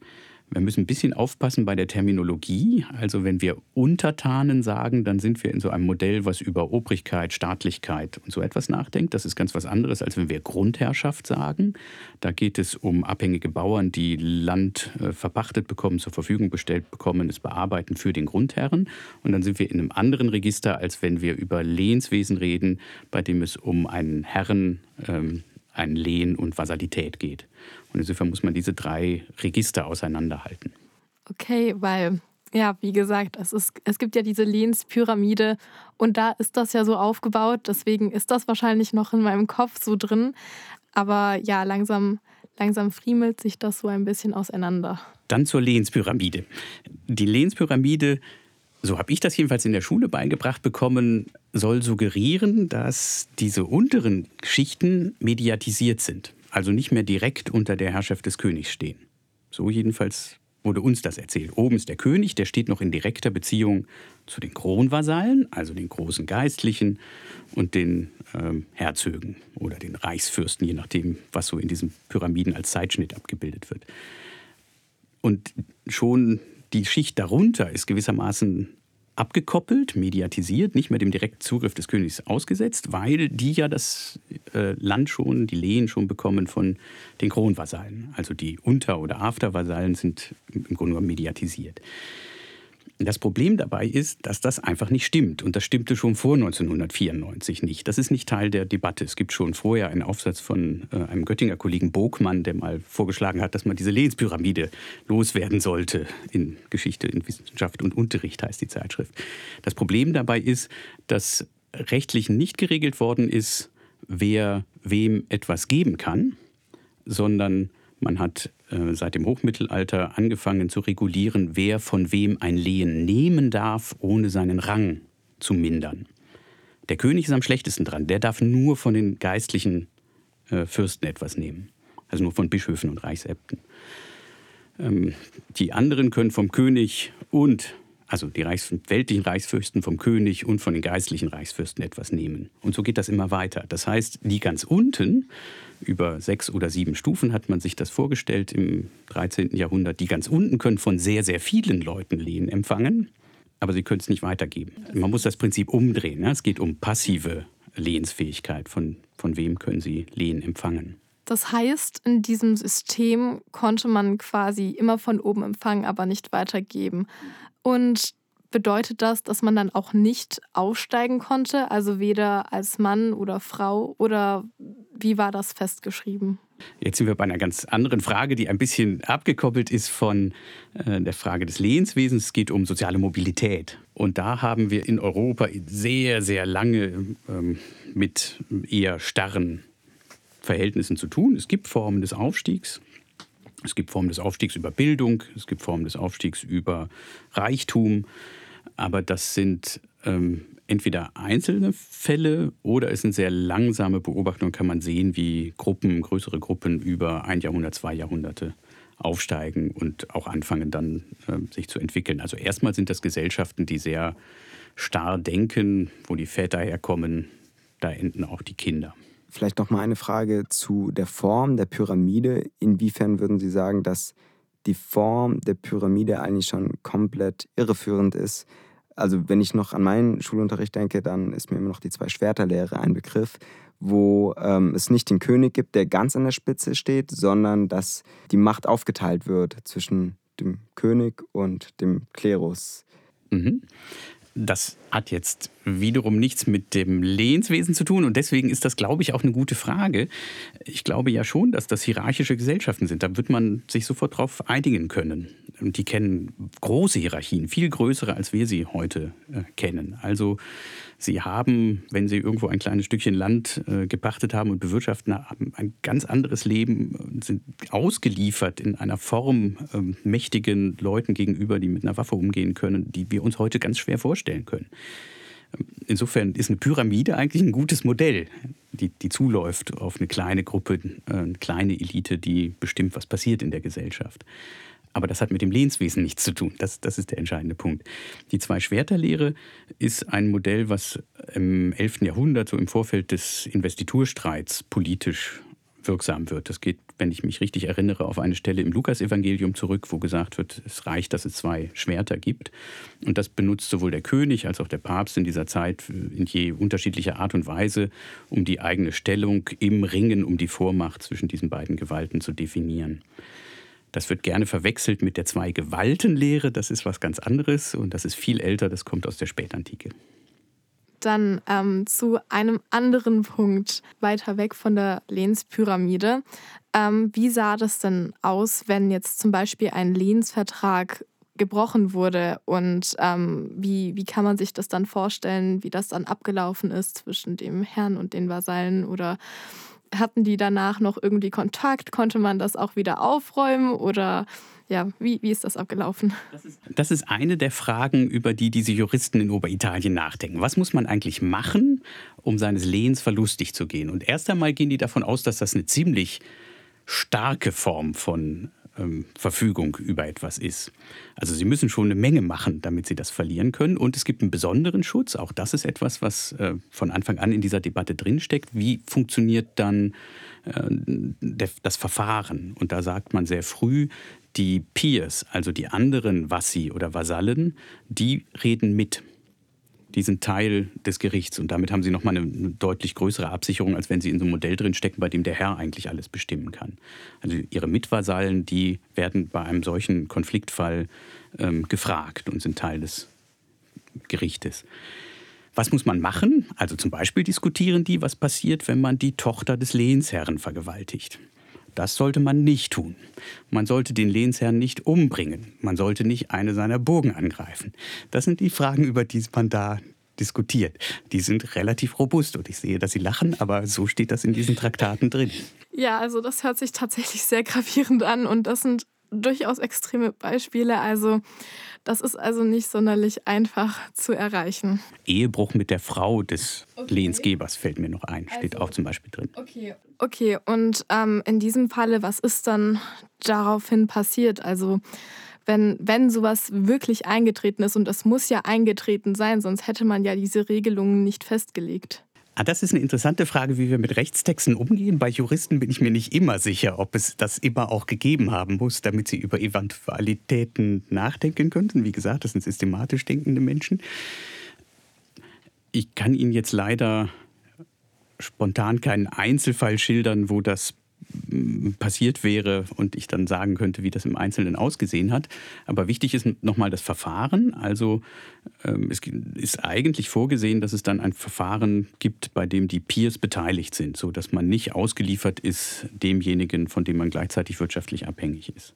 Wir müssen ein bisschen aufpassen bei der Terminologie. Also wenn wir Untertanen sagen, dann sind wir in so einem Modell, was über Obrigkeit, Staatlichkeit und so etwas nachdenkt. Das ist ganz was anderes, als wenn wir Grundherrschaft sagen. Da geht es um abhängige Bauern, die Land äh, verpachtet bekommen, zur Verfügung gestellt bekommen, es bearbeiten für den Grundherren. Und dann sind wir in einem anderen Register, als wenn wir über Lehnswesen reden, bei dem es um einen Herren, ähm, ein Lehen und Vasalität geht. Und insofern muss man diese drei Register auseinanderhalten. Okay, weil, ja, wie gesagt, es, ist, es gibt ja diese Lehnspyramide und da ist das ja so aufgebaut. Deswegen ist das wahrscheinlich noch in meinem Kopf so drin. Aber ja, langsam, langsam friemelt sich das so ein bisschen auseinander. Dann zur Lehnspyramide. Die Lehnspyramide so habe ich das jedenfalls in der Schule beigebracht bekommen, soll suggerieren, dass diese unteren Schichten mediatisiert sind also nicht mehr direkt unter der Herrschaft des Königs stehen. So jedenfalls wurde uns das erzählt. Oben ist der König, der steht noch in direkter Beziehung zu den Kronvasallen, also den großen Geistlichen und den ähm, Herzögen oder den Reichsfürsten, je nachdem, was so in diesen Pyramiden als Zeitschnitt abgebildet wird. Und schon die Schicht darunter ist gewissermaßen abgekoppelt, mediatisiert, nicht mehr dem direkten Zugriff des Königs ausgesetzt, weil die ja das äh, Land schon, die Lehen schon bekommen von den Kronvasallen. Also die Unter- oder Aftervasallen sind im Grunde genommen mediatisiert. Das Problem dabei ist, dass das einfach nicht stimmt. Und das stimmte schon vor 1994 nicht. Das ist nicht Teil der Debatte. Es gibt schon vorher einen Aufsatz von äh, einem Göttinger Kollegen Bogmann, der mal vorgeschlagen hat, dass man diese Lehenspyramide loswerden sollte. In Geschichte, in Wissenschaft und Unterricht heißt die Zeitschrift. Das Problem dabei ist, dass rechtlich nicht geregelt worden ist, wer wem etwas geben kann, sondern man hat äh, seit dem Hochmittelalter angefangen zu regulieren, wer von wem ein Lehen nehmen darf, ohne seinen Rang zu mindern. Der König ist am schlechtesten dran. Der darf nur von den geistlichen äh, Fürsten etwas nehmen. Also nur von Bischöfen und Reichsäbten. Ähm, die anderen können vom König und also die Reichs weltlichen Reichsfürsten vom König und von den geistlichen Reichsfürsten etwas nehmen. Und so geht das immer weiter. Das heißt, die ganz unten, über sechs oder sieben Stufen hat man sich das vorgestellt im 13. Jahrhundert, die ganz unten können von sehr, sehr vielen Leuten Lehen empfangen, aber sie können es nicht weitergeben. Man muss das Prinzip umdrehen. Ne? Es geht um passive Lehensfähigkeit. Von, von wem können sie Lehen empfangen? Das heißt, in diesem System konnte man quasi immer von oben empfangen, aber nicht weitergeben. Und bedeutet das, dass man dann auch nicht aufsteigen konnte, also weder als Mann oder Frau oder wie war das festgeschrieben? Jetzt sind wir bei einer ganz anderen Frage, die ein bisschen abgekoppelt ist von äh, der Frage des Lehenswesens. Es geht um soziale Mobilität. Und da haben wir in Europa sehr, sehr lange ähm, mit eher starren Verhältnissen zu tun. Es gibt Formen des Aufstiegs, es gibt Formen des Aufstiegs über Bildung, es gibt Formen des Aufstiegs über Reichtum, aber das sind ähm, entweder einzelne Fälle oder es sind sehr langsame Beobachtungen, kann man sehen, wie Gruppen, größere Gruppen über ein Jahrhundert, zwei Jahrhunderte aufsteigen und auch anfangen dann äh, sich zu entwickeln. Also erstmal sind das Gesellschaften, die sehr starr denken, wo die Väter herkommen, da enden auch die Kinder. Vielleicht noch mal eine Frage zu der Form der Pyramide. Inwiefern würden Sie sagen, dass die Form der Pyramide eigentlich schon komplett irreführend ist? Also wenn ich noch an meinen Schulunterricht denke, dann ist mir immer noch die Zwei-Schwerter-Lehre ein Begriff, wo ähm, es nicht den König gibt, der ganz an der Spitze steht, sondern dass die Macht aufgeteilt wird zwischen dem König und dem Klerus. Mhm. Das hat jetzt wiederum nichts mit dem Lehnswesen zu tun und deswegen ist das, glaube ich, auch eine gute Frage. Ich glaube ja schon, dass das hierarchische Gesellschaften sind. Da wird man sich sofort darauf einigen können. Und die kennen große Hierarchien, viel größere, als wir sie heute äh, kennen. Also sie haben, wenn sie irgendwo ein kleines Stückchen Land äh, gepachtet haben und bewirtschaften haben, ein ganz anderes Leben, sind ausgeliefert in einer Form äh, mächtigen Leuten gegenüber, die mit einer Waffe umgehen können, die wir uns heute ganz schwer vorstellen können. Insofern ist eine Pyramide eigentlich ein gutes Modell, die, die zuläuft auf eine kleine Gruppe, äh, eine kleine Elite, die bestimmt, was passiert in der Gesellschaft. Aber das hat mit dem Lehnswesen nichts zu tun. Das, das ist der entscheidende Punkt. Die Zwei-Schwerter-Lehre ist ein Modell, was im 11. Jahrhundert, so im Vorfeld des Investiturstreits, politisch wirksam wird. Das geht, wenn ich mich richtig erinnere, auf eine Stelle im Lukasevangelium zurück, wo gesagt wird, es reicht, dass es zwei Schwerter gibt. Und das benutzt sowohl der König als auch der Papst in dieser Zeit in je unterschiedlicher Art und Weise, um die eigene Stellung im Ringen um die Vormacht zwischen diesen beiden Gewalten zu definieren. Das wird gerne verwechselt mit der Zwei-Gewalten-Lehre. Das ist was ganz anderes und das ist viel älter. Das kommt aus der Spätantike. Dann ähm, zu einem anderen Punkt weiter weg von der Lehnspyramide. Ähm, wie sah das denn aus, wenn jetzt zum Beispiel ein Lehnsvertrag gebrochen wurde und ähm, wie, wie kann man sich das dann vorstellen, wie das dann abgelaufen ist zwischen dem Herrn und den Vasallen oder hatten die danach noch irgendwie Kontakt? Konnte man das auch wieder aufräumen oder ja, wie, wie ist das abgelaufen? Das ist, das ist eine der Fragen, über die diese Juristen in Oberitalien nachdenken. Was muss man eigentlich machen, um seines Lehens verlustig zu gehen? Und erst einmal gehen die davon aus, dass das eine ziemlich starke Form von ähm, Verfügung über etwas ist. Also sie müssen schon eine Menge machen, damit sie das verlieren können. Und es gibt einen besonderen Schutz. Auch das ist etwas, was äh, von Anfang an in dieser Debatte drinsteckt. Wie funktioniert dann äh, das Verfahren? Und da sagt man sehr früh, die Peers, also die anderen Vassi oder Vasallen, die reden mit die sind Teil des Gerichts und damit haben sie nochmal eine, deutlich größere Absicherung, als wenn sie in so einem Modell drin stecken, bei dem der Herr eigentlich alles bestimmen kann. Also ihre Mitvasallen, die werden bei einem solchen Konfliktfall ähm, gefragt und sind Teil des Gerichtes. Was muss man machen? Also zum Beispiel diskutieren die, was passiert, wenn man die Tochter des Lehnsherren vergewaltigt. Das sollte man nicht tun. Man sollte den Lehnsherrn nicht umbringen. Man sollte nicht eine seiner Burgen angreifen. Das sind die Fragen, über die man da diskutiert. Die sind relativ robust und ich sehe, dass Sie lachen, aber so steht das in diesen Traktaten drin. Ja, also das hört sich tatsächlich sehr gravierend an und das sind durchaus extreme Beispiele. Also das ist also nicht sonderlich einfach zu erreichen. Ehebruch mit der Frau des okay. Lehnsgebers fällt mir noch ein, steht also, auch zum Beispiel drin. Okay, okay. und ähm, in diesem Falle, was ist dann daraufhin passiert? Also wenn, wenn sowas wirklich eingetreten ist, und das muss ja eingetreten sein, sonst hätte man ja diese Regelungen nicht festgelegt. Ah, das ist eine interessante Frage, wie wir mit Rechtstexten umgehen. Bei Juristen bin ich mir nicht immer sicher, ob es das immer auch gegeben haben muss, damit sie über Eventualitäten nachdenken könnten. Wie gesagt, das sind systematisch denkende Menschen. Ich kann Ihnen jetzt leider spontan keinen Einzelfall schildern, wo das passiert wäre und ich dann sagen könnte, wie das im Einzelnen ausgesehen hat. Aber wichtig ist nochmal das Verfahren. Also ähm, es ist eigentlich vorgesehen, dass es dann ein Verfahren gibt, bei dem die Peers beteiligt sind, sodass man nicht ausgeliefert ist demjenigen, von dem man gleichzeitig wirtschaftlich abhängig ist.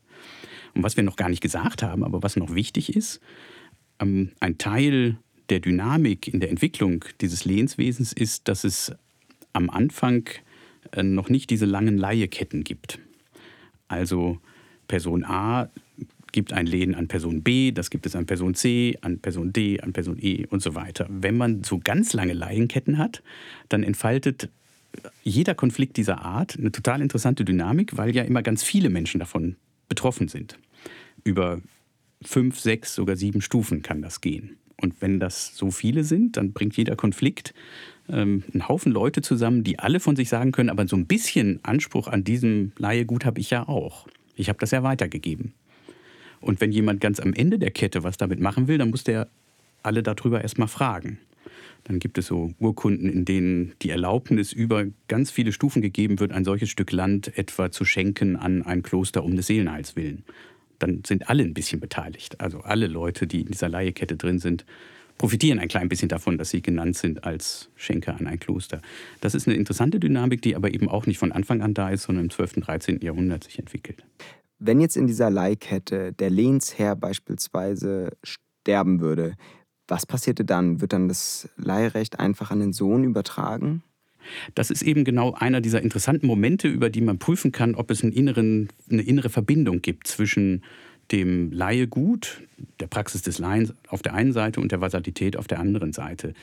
Und was wir noch gar nicht gesagt haben, aber was noch wichtig ist, ähm, ein Teil der Dynamik in der Entwicklung dieses Lehnswesens ist, dass es am Anfang noch nicht diese langen Leiheketten gibt. Also Person A gibt ein Lehen an Person B, das gibt es an Person C, an Person D, an Person E und so weiter. Wenn man so ganz lange Leihenketten hat, dann entfaltet jeder Konflikt dieser Art eine total interessante Dynamik, weil ja immer ganz viele Menschen davon betroffen sind. Über fünf, sechs, sogar sieben Stufen kann das gehen. Und wenn das so viele sind, dann bringt jeder Konflikt ähm, einen Haufen Leute zusammen, die alle von sich sagen können, aber so ein bisschen Anspruch an diesem Laiegut habe ich ja auch. Ich habe das ja weitergegeben. Und wenn jemand ganz am Ende der Kette was damit machen will, dann muss der alle darüber erstmal fragen. Dann gibt es so Urkunden, in denen die Erlaubnis über ganz viele Stufen gegeben wird, ein solches Stück Land etwa zu schenken an ein Kloster um des Seelenheils willen. Dann sind alle ein bisschen beteiligt. Also alle Leute, die in dieser Laihekette drin sind, profitieren ein klein bisschen davon, dass sie genannt sind als Schenker an ein Kloster. Das ist eine interessante Dynamik, die aber eben auch nicht von Anfang an da ist, sondern im 12. und 13. Jahrhundert sich entwickelt. Wenn jetzt in dieser Leihkette der Lehnsherr beispielsweise sterben würde, was passierte dann? Wird dann das Leihrecht einfach an den Sohn übertragen? Das ist eben genau einer dieser interessanten Momente, über die man prüfen kann, ob es inneren, eine innere Verbindung gibt zwischen dem Laiegut, der Praxis des Laien auf der einen Seite und der Vasalität auf der anderen Seite.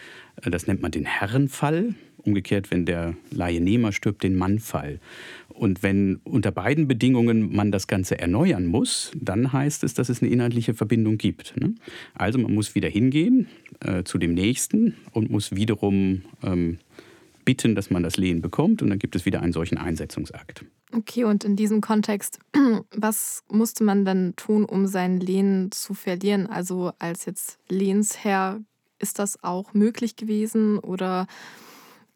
Das nennt man den Herrenfall. Umgekehrt, wenn der Laienehmer stirbt, den Mannfall. Und wenn unter beiden Bedingungen man das Ganze erneuern muss, dann heißt es, dass es eine inhaltliche Verbindung gibt. Ne? Also man muss wieder hingehen äh, zu dem Nächsten und muss wiederum ähm, bitten, dass man das Lehen bekommt. Und dann gibt es wieder einen solchen Einsetzungsakt. Okay, und in diesem Kontext, was musste man dann tun, um sein Lehen zu verlieren? Also als jetzt Lehnsherr, ist das auch möglich gewesen oder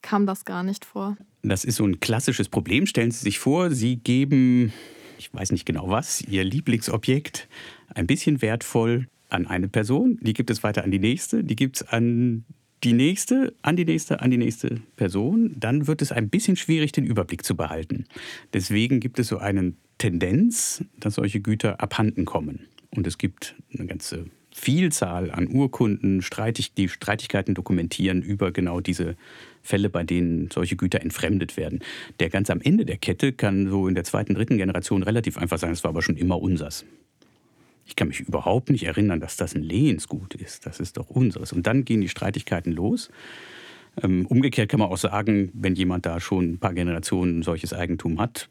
kam das gar nicht vor? Das ist so ein klassisches Problem. Stellen Sie sich vor, Sie geben, ich weiß nicht genau was, Ihr Lieblingsobjekt ein bisschen wertvoll an eine Person, die gibt es weiter an die nächste, die gibt es an die nächste, an die nächste, an die nächste Person, dann wird es ein bisschen schwierig, den Überblick zu behalten. Deswegen gibt es so eine Tendenz, dass solche Güter abhanden kommen. Und es gibt eine ganze Vielzahl an Urkunden, die Streitigkeiten dokumentieren über genau diese Fälle, bei denen solche Güter entfremdet werden. Der ganz am Ende der Kette kann so in der zweiten, dritten Generation relativ einfach sagen, es war aber schon immer unsers. Ich kann mich überhaupt nicht erinnern, dass das ein Lehensgut ist. Das ist doch unseres. Und dann gehen die Streitigkeiten los. Ähm, umgekehrt kann man auch sagen, wenn jemand da schon ein paar Generationen solches Eigentum hat,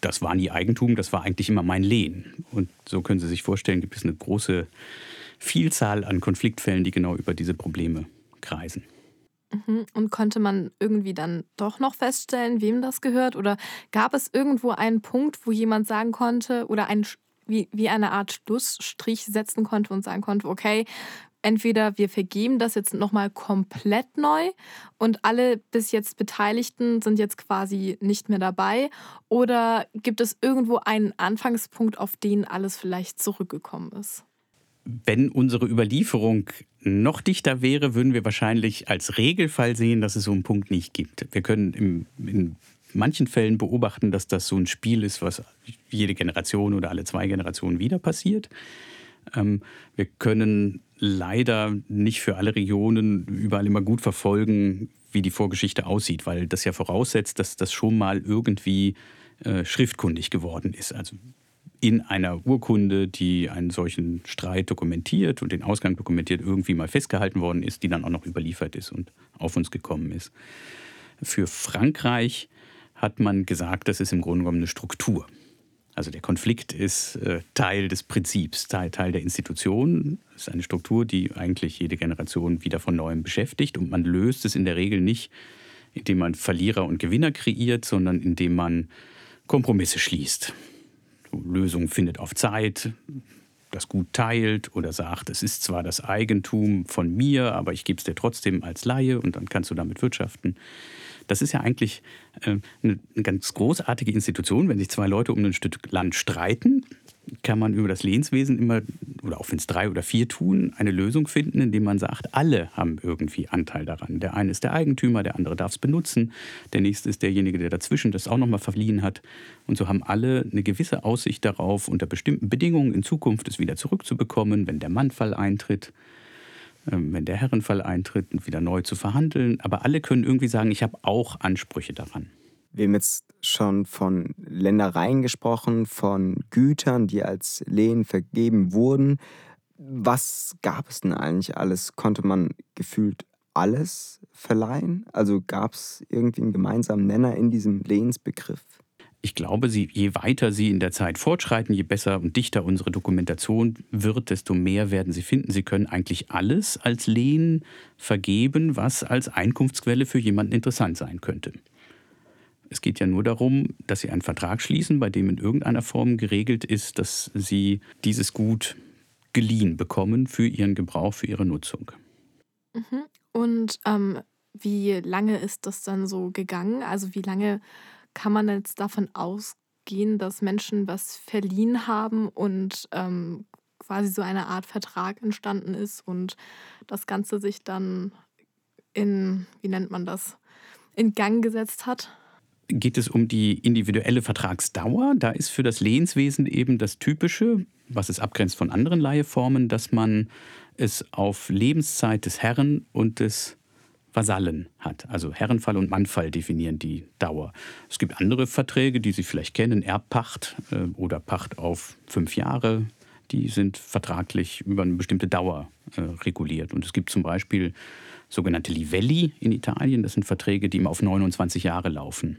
das war nie Eigentum, das war eigentlich immer mein Lehen. Und so können Sie sich vorstellen, gibt es eine große Vielzahl an Konfliktfällen, die genau über diese Probleme kreisen. Mhm. Und konnte man irgendwie dann doch noch feststellen, wem das gehört? Oder gab es irgendwo einen Punkt, wo jemand sagen konnte oder ein, wie, wie eine Art Schlussstrich setzen konnte und sagen konnte, okay, entweder wir vergeben das jetzt nochmal komplett neu und alle bis jetzt Beteiligten sind jetzt quasi nicht mehr dabei oder gibt es irgendwo einen Anfangspunkt, auf den alles vielleicht zurückgekommen ist? Wenn unsere Überlieferung noch dichter wäre, würden wir wahrscheinlich als Regelfall sehen, dass es so einen Punkt nicht gibt. Wir können im, in manchen Fällen beobachten, dass das so ein Spiel ist, was jede Generation oder alle zwei Generationen wieder passiert. Ähm, wir können leider nicht für alle Regionen überall immer gut verfolgen, wie die Vorgeschichte aussieht, weil das ja voraussetzt, dass das schon mal irgendwie äh, schriftkundig geworden ist. Also in einer Urkunde, die einen solchen Streit dokumentiert und den Ausgang dokumentiert, irgendwie mal festgehalten worden ist, die dann auch noch überliefert ist und auf uns gekommen ist. Für Frankreich hat man gesagt, das ist im Grunde genommen eine Struktur. Also der Konflikt ist äh, Teil des Prinzips, Teil, der Institution. Es ist eine Struktur, die eigentlich jede Generation wieder von neuem beschäftigt. Und man löst es in der Regel nicht, indem man Verlierer und Gewinner kreiert, sondern indem man Kompromisse schließt. Lösung findet auf Zeit, das Gut teilt oder sagt, es ist zwar das Eigentum von mir, aber ich gebe es dir trotzdem als Laie und dann kannst du damit wirtschaften. Das ist ja eigentlich äh, eine ganz großartige Institution, wenn sich zwei Leute um ein Stück Land streiten kann man über das Lehnswesen immer, oder auch wenn es drei oder vier tun, eine Lösung finden, indem man sagt, alle haben irgendwie Anteil daran. Der eine ist der Eigentümer, der andere darf es benutzen, der nächste ist derjenige, der dazwischen das auch nochmal verliehen hat. Und so haben alle eine gewisse Aussicht darauf, unter bestimmten Bedingungen in Zukunft es wieder zurückzubekommen, wenn der Mannfall eintritt ähm, wenn der Herrenfall eintritt wieder neu zu verhandeln. Aber alle können irgendwie sagen, ich habe auch Ansprüche daran. Wir haben jetzt schon von Ländereien gesprochen, von Gütern, die als Lehen vergeben wurden. Was gab es denn eigentlich alles? Konnte man gefühlt alles verleihen? Also gab es irgendwie einen gemeinsamen Nenner in diesem Lehensbegriff? Ich glaube, sie, je weiter sie in der Zeit fortschreiten, je besser und dichter unsere Dokumentation wird, desto mehr werden sie finden. Sie können eigentlich alles als Lehen vergeben, was als Einkunftsquelle für jemanden interessant sein könnte. Es geht ja nur darum, dass sie einen Vertrag schließen, bei dem in irgendeiner Form geregelt ist, dass sie dieses Gut geliehen bekommen für ihren Gebrauch, für ihre Nutzung. Mhm. Und ähm, wie lange ist das dann so gegangen? Also wie lange kann man jetzt davon ausgehen, dass Menschen was verliehen haben und ähm, quasi so eine Art Vertrag entstanden ist und das Ganze sich dann in, wie nennt man das, in Gang gesetzt hat? Geht es um die individuelle Vertragsdauer? Da ist für das Lehenswesen eben das Typische, was es abgrenzt von anderen Leiheformen, dass man es auf Lebenszeit des Herren und des Vasallen hat. Also Herrenfall und Mannfall definieren die Dauer. Es gibt andere Verträge, die Sie vielleicht kennen, Erbpacht äh, oder Pacht auf fünf Jahre. Die sind vertraglich über eine bestimmte Dauer äh, reguliert. Und es gibt zum Beispiel sogenannte Livelli in Italien. Das sind Verträge, die immer auf 29 Jahre laufen,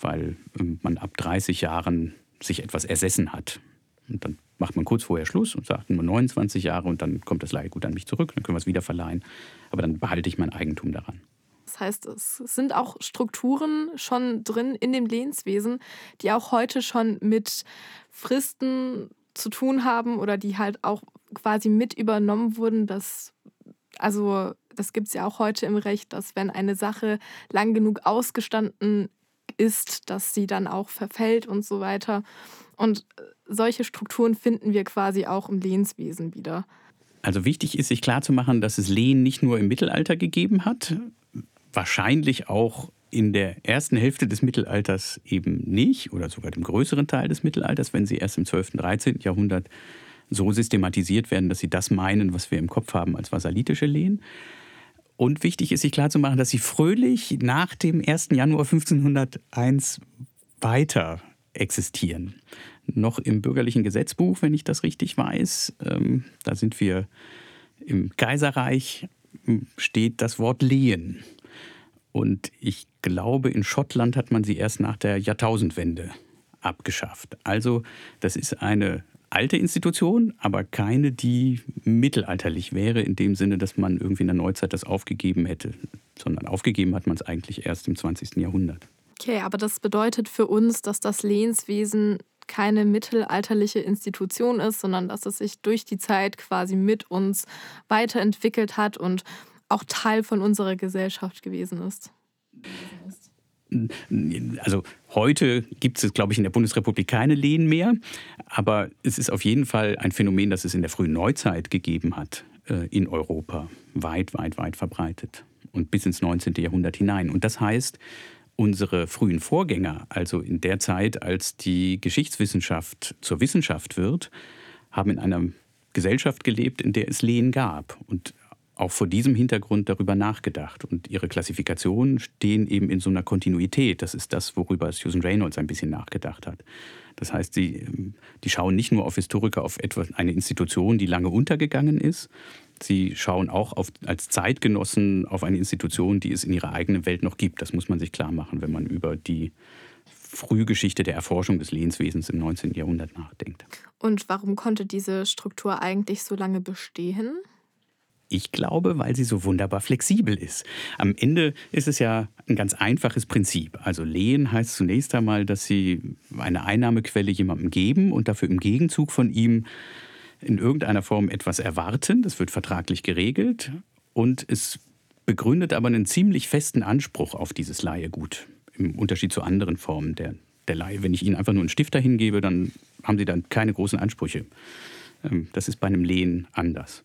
weil äh, man ab 30 Jahren sich etwas ersessen hat. Und dann macht man kurz vorher Schluss und sagt nur 29 Jahre und dann kommt das Leihgut an mich zurück, dann können wir es wieder verleihen. Aber dann behalte ich mein Eigentum daran. Das heißt, es sind auch Strukturen schon drin in dem Lehnswesen, die auch heute schon mit Fristen zu tun haben oder die halt auch quasi mit übernommen wurden, dass also das gibt es ja auch heute im Recht, dass wenn eine Sache lang genug ausgestanden ist, dass sie dann auch verfällt und so weiter. Und solche Strukturen finden wir quasi auch im Lehnswesen wieder. Also wichtig ist, sich klarzumachen, dass es Lehen nicht nur im Mittelalter gegeben hat, wahrscheinlich auch in der ersten Hälfte des Mittelalters eben nicht oder sogar im größeren Teil des Mittelalters, wenn sie erst im 12. und 13. Jahrhundert so systematisiert werden, dass sie das meinen, was wir im Kopf haben als vasallitische Lehen. Und wichtig ist, sich klarzumachen, dass sie fröhlich nach dem 1. Januar 1501 weiter existieren. Noch im bürgerlichen Gesetzbuch, wenn ich das richtig weiß, ähm, da sind wir im Kaiserreich, steht das Wort Lehen. Und ich glaube, in Schottland hat man sie erst nach der Jahrtausendwende abgeschafft. Also das ist eine alte Institution, aber keine, die mittelalterlich wäre, in dem Sinne, dass man irgendwie in der Neuzeit das aufgegeben hätte, sondern aufgegeben hat man es eigentlich erst im 20. Jahrhundert. Okay, aber das bedeutet für uns, dass das Lehnswesen keine mittelalterliche Institution ist, sondern dass es sich durch die Zeit quasi mit uns weiterentwickelt hat und auch Teil von unserer Gesellschaft gewesen ist. Also heute gibt es, glaube ich, in der Bundesrepublik keine Lehen mehr, aber es ist auf jeden Fall ein Phänomen, das es in der frühen Neuzeit gegeben hat äh, in Europa, weit, weit, weit verbreitet und bis ins 19. Jahrhundert hinein. Und das heißt, unsere frühen Vorgänger, also in der Zeit, als die Geschichtswissenschaft zur Wissenschaft wird, haben in einer Gesellschaft gelebt, in der es Lehen gab und auch vor diesem Hintergrund darüber nachgedacht. Und ihre Klassifikationen stehen eben in so einer Kontinuität. Das ist das, worüber Susan Reynolds ein bisschen nachgedacht hat. Das heißt, sie, ähm, die schauen nicht nur auf Historiker, auf etwas, eine Institution, die lange untergegangen ist, Sie schauen auch auf, als Zeitgenossen auf eine Institution, die es in ihrer eigenen Welt noch gibt. Das muss man sich klar machen, wenn man über die Frühgeschichte der Erforschung des Lehnswesens im 19. Jahrhundert nachdenkt. Und warum konnte diese Struktur eigentlich so lange bestehen? Ich glaube, weil sie so wunderbar flexibel ist. Am Ende ist es ja ein ganz einfaches Prinzip. Also Lehen heißt zunächst einmal, dass sie eine Einnahmequelle jemandem geben und dafür im Gegenzug von ihm in irgendeiner Form etwas erwarten. Das wird vertraglich geregelt und es begründet aber einen ziemlich festen Anspruch auf dieses Leihegut. Im Unterschied zu anderen Formen der, der Leihe. Wenn ich Ihnen einfach nur einen Stifter hingebe, dann haben Sie dann keine großen Ansprüche. Ähm, das ist bei einem Lehen anders.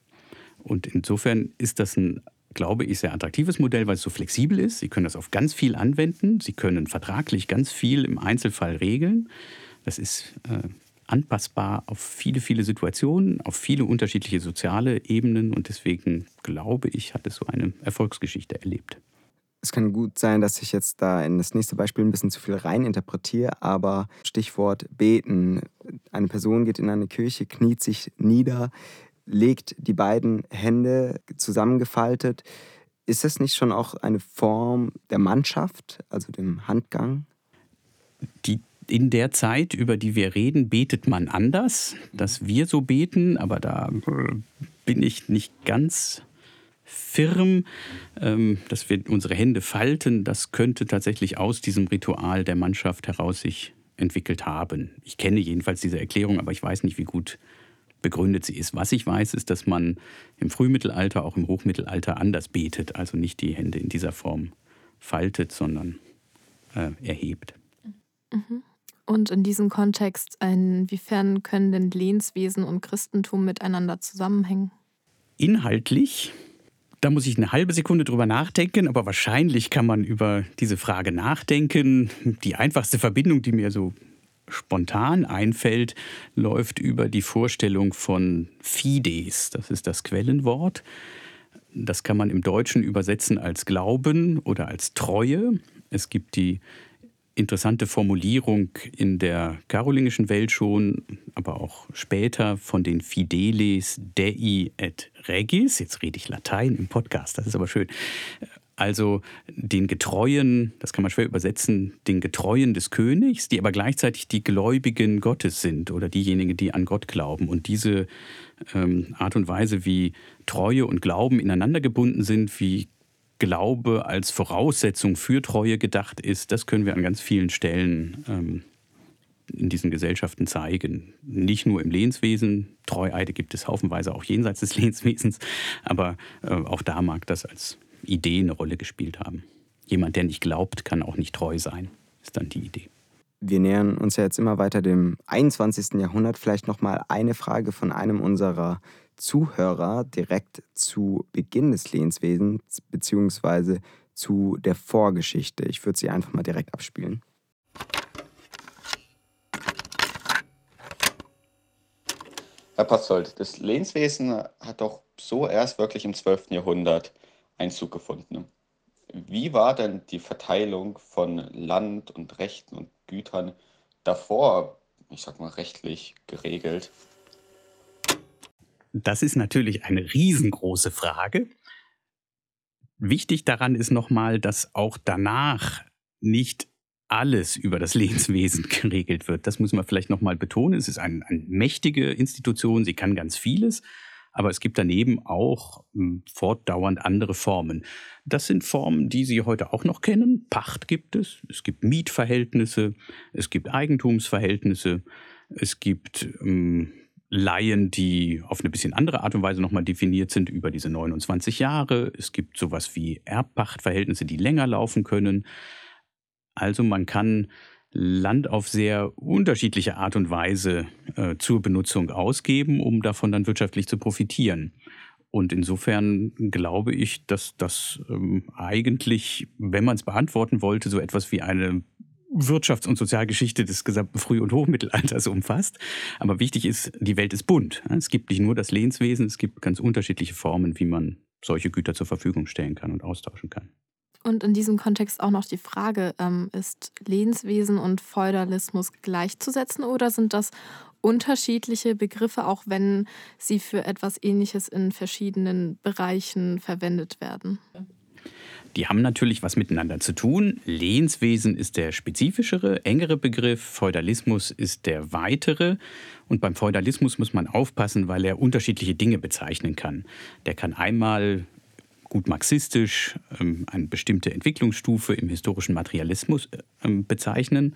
Und insofern ist das ein, glaube ich, sehr attraktives Modell, weil es so flexibel ist. Sie können das auf ganz viel anwenden. Sie können vertraglich ganz viel im Einzelfall regeln. Das ist äh, anpassbar auf viele, viele Situationen, auf viele unterschiedliche soziale Ebenen und deswegen glaube ich, hat es so eine Erfolgsgeschichte erlebt. Es kann gut sein, dass ich jetzt da in das nächste Beispiel ein bisschen zu viel rein interpretiere, aber Stichwort beten. Eine Person geht in eine Kirche, kniet sich nieder, legt die beiden Hände zusammengefaltet. Ist das nicht schon auch eine Form der Mannschaft, also dem Handgang? Die in der Zeit, über die wir reden, betet man anders, dass wir so beten, aber da äh, bin ich nicht ganz firm, ähm, dass wir unsere Hände falten. Das könnte tatsächlich aus diesem Ritual der Mannschaft heraus sich entwickelt haben. Ich kenne jedenfalls diese Erklärung, aber ich weiß nicht, wie gut begründet sie ist. Was ich weiß, ist, dass man im Frühmittelalter, auch im Hochmittelalter anders betet, also nicht die Hände in dieser Form faltet, sondern äh, erhebt. Mhm. Und in diesem Kontext, inwiefern können denn Lehnswesen und Christentum miteinander zusammenhängen? Inhaltlich, da muss ich eine halbe Sekunde drüber nachdenken, aber wahrscheinlich kann man über diese Frage nachdenken. Die einfachste Verbindung, die mir so spontan einfällt, läuft über die Vorstellung von Fides. Das ist das Quellenwort. Das kann man im Deutschen übersetzen als Glauben oder als Treue. Es gibt die interessante Formulierung in der karolingischen Welt schon, aber auch später von den Fideles Dei et Regis. Jetzt rede ich Latein im Podcast, das ist aber schön. Also den Getreuen, das kann man schwer übersetzen, den Getreuen des Königs, die aber gleichzeitig die Gläubigen Gottes sind oder diejenigen, die an Gott glauben. Und diese ähm, Art und Weise, wie Treue und Glauben ineinander gebunden sind, wie Glaube als Voraussetzung für Treue gedacht ist, das können wir an ganz vielen Stellen ähm, in diesen Gesellschaften zeigen. Nicht nur im Lehnswesen, Treueide gibt es haufenweise auch jenseits des Lehnswesens, aber äh, auch da mag das als Idee eine Rolle gespielt haben. Jemand, der nicht glaubt, kann auch nicht treu sein, ist dann die Idee. Wir nähern uns ja jetzt immer weiter dem 21. Jahrhundert. Vielleicht noch mal eine Frage von einem unserer Zuhörer direkt zu Beginn des Lehnswesens beziehungsweise zu der Vorgeschichte. Ich würde sie einfach mal direkt abspielen. Herr Passold, das Lehnswesen hat doch so erst wirklich im 12. Jahrhundert Einzug gefunden. Wie war denn die Verteilung von Land und Rechten und Gütern davor, ich sag mal, rechtlich geregelt? Das ist natürlich eine riesengroße Frage. Wichtig daran ist nochmal, dass auch danach nicht alles über das Lebenswesen geregelt wird. Das muss man vielleicht nochmal betonen. Es ist eine, eine mächtige Institution, sie kann ganz vieles, aber es gibt daneben auch hm, fortdauernd andere Formen. Das sind Formen, die Sie heute auch noch kennen. Pacht gibt es, es gibt Mietverhältnisse, es gibt Eigentumsverhältnisse, es gibt ähm, Laien, die auf eine bisschen andere Art und Weise nochmal definiert sind über diese 29 Jahre. Es gibt sowas wie Erbpachtverhältnisse, die länger laufen können. Also man kann Land auf sehr unterschiedliche Art und Weise äh, zur Benutzung ausgeben, um davon dann wirtschaftlich zu profitieren. Und insofern glaube ich, dass das ähm, eigentlich, wenn man es beantworten wollte, so etwas wie eine Wirtschafts- und Sozialgeschichte des gesamten Früh- und Hochmittelalters umfasst. Aber wichtig ist, die Welt ist bunt. Es gibt nicht nur das Lehnswesen, es gibt ganz unterschiedliche Formen, wie man solche Güter zur Verfügung stellen kann und austauschen kann. Und in diesem Kontext auch noch die Frage, ähm, ist Lehnswesen und Feudalismus gleichzusetzen oder sind das unterschiedliche Begriffe, auch wenn sie für etwas Ähnliches in verschiedenen Bereichen verwendet werden? Die haben natürlich was miteinander zu tun. Lehnswesen ist der spezifischere, engere Begriff, Feudalismus ist der weitere. Und beim Feudalismus muss man aufpassen, weil er unterschiedliche Dinge bezeichnen kann. Der kann einmal gut marxistisch ähm, eine bestimmte Entwicklungsstufe im historischen Materialismus ähm, bezeichnen.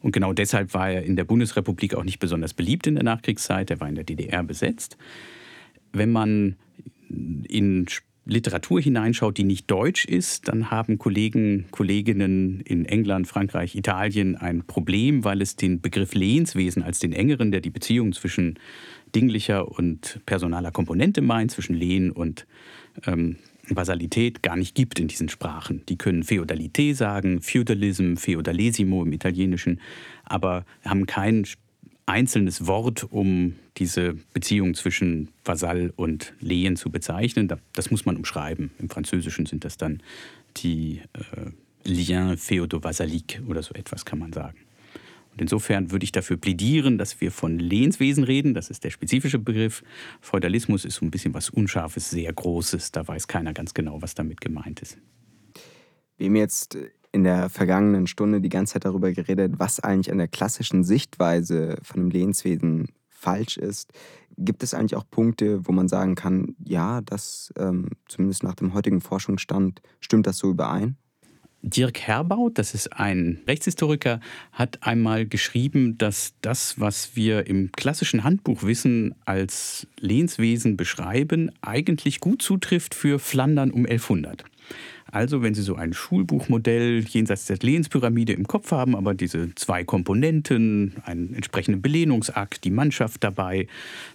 Und genau deshalb war er in der Bundesrepublik auch nicht besonders beliebt in der Nachkriegszeit. Er war in der DDR besetzt. Wenn man in Literatur hineinschaut, die nicht deutsch ist, dann haben Kollegen, Kolleginnen in England, Frankreich, Italien ein Problem, weil es den Begriff Lehnswesen als den engeren, der die Beziehung zwischen dinglicher und personaler Komponente meint, zwischen Lehen und ähm, Basalität gar nicht gibt in diesen Sprachen. Die können Feudalité sagen, Feudalism, Feudalesimo im Italienischen, aber haben kein einzelnes Wort, um diese Beziehung zwischen Vasall und Lehen zu bezeichnen. Das muss man umschreiben. Im Französischen sind das dann die äh, Liens féodo-vasaliques oder so etwas kann man sagen. Und insofern würde ich dafür plädieren, dass wir von Lehnswesen reden. Das ist der spezifische Begriff. Feudalismus ist so ein bisschen was Unscharfes, sehr Großes. Da weiß keiner ganz genau, was damit gemeint ist. Wem jetzt in der vergangenen Stunde die ganze Zeit darüber geredet, was eigentlich an der klassischen Sichtweise von dem Lehnswesen falsch ist. Gibt es eigentlich auch Punkte, wo man sagen kann, ja, das ähm, zumindest nach dem heutigen Forschungsstand stimmt das so überein? Dirk Herbaut, das ist ein Rechtshistoriker, hat einmal geschrieben, dass das, was wir im klassischen Handbuchwissen als Lehnswesen beschreiben, eigentlich gut zutrifft für Flandern um 1100. Also wenn Sie so ein Schulbuchmodell jenseits der Lehnspyramide im Kopf haben, aber diese zwei Komponenten, einen entsprechenden Belehnungsakt, die Mannschaft dabei,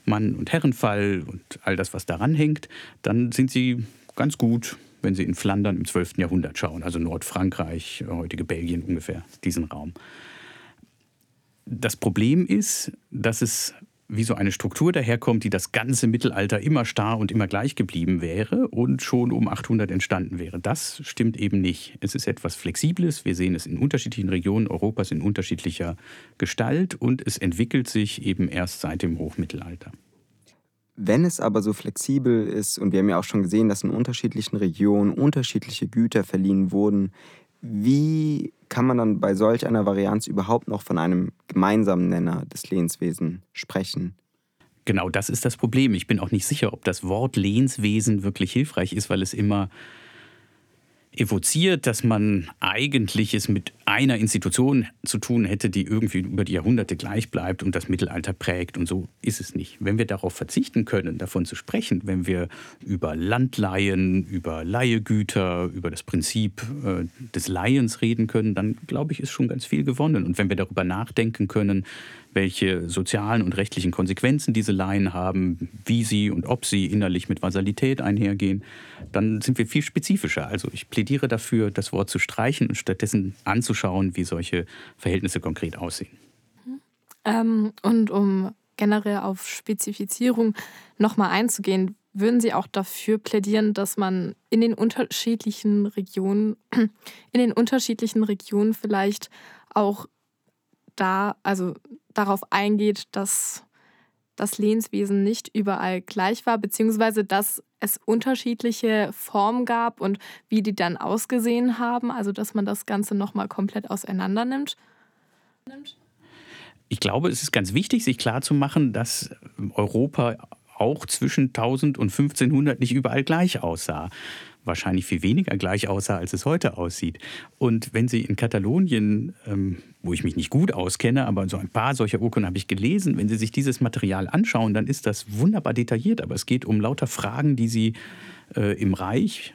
Mann- und Herrenfall und all das, was daran hängt, dann sind Sie ganz gut, wenn Sie in Flandern im 12. Jahrhundert schauen, also Nordfrankreich, heutige Belgien ungefähr, diesen Raum. Das Problem ist, dass es wie so eine Struktur daherkommt, die das ganze Mittelalter immer starr und immer gleich geblieben wäre und schon um 800 entstanden wäre. Das stimmt eben nicht. Es ist etwas Flexibles. Wir sehen es in unterschiedlichen Regionen Europas in unterschiedlicher Gestalt und es entwickelt sich eben erst seit dem Hochmittelalter. Wenn es aber so flexibel ist, und wir haben ja auch schon gesehen, dass in unterschiedlichen Regionen unterschiedliche Güter verliehen wurden, wie kann man dann bei solch einer Varianz überhaupt noch von einem gemeinsamen Nenner des Lehnswesens sprechen? Genau das ist das Problem. Ich bin auch nicht sicher, ob das Wort Lehnswesen wirklich hilfreich ist, weil es immer evoziert, dass man eigentlich es mit einer Institution zu tun hätte, die irgendwie über die Jahrhunderte gleich bleibt und das Mittelalter prägt. Und so ist es nicht. Wenn wir darauf verzichten können, davon zu sprechen, wenn wir über Landleihen, über Leihegüter, über das Prinzip äh, des Leihens reden können, dann glaube ich, ist schon ganz viel gewonnen. Und wenn wir darüber nachdenken können, welche sozialen und rechtlichen Konsequenzen diese Laien haben, wie sie und ob sie innerlich mit Vasalität einhergehen, dann sind wir viel spezifischer. Also ich plädiere dafür, das Wort zu streichen und stattdessen anzuschauen, wie solche Verhältnisse konkret aussehen. Ähm, und um generell auf Spezifizierung nochmal einzugehen, würden Sie auch dafür plädieren, dass man in den unterschiedlichen Regionen, in den unterschiedlichen Regionen vielleicht auch da, also darauf eingeht, dass das Lehnswesen nicht überall gleich war, beziehungsweise dass es unterschiedliche Formen gab und wie die dann ausgesehen haben, also dass man das Ganze nochmal komplett auseinander nimmt. Ich glaube, es ist ganz wichtig, sich klarzumachen, dass Europa auch zwischen 1000 und 1500 nicht überall gleich aussah wahrscheinlich viel weniger gleich aussah, als es heute aussieht. Und wenn Sie in Katalonien, ähm, wo ich mich nicht gut auskenne, aber so ein paar solcher Urkunden habe ich gelesen, wenn Sie sich dieses Material anschauen, dann ist das wunderbar detailliert. Aber es geht um lauter Fragen, die Sie äh, im Reich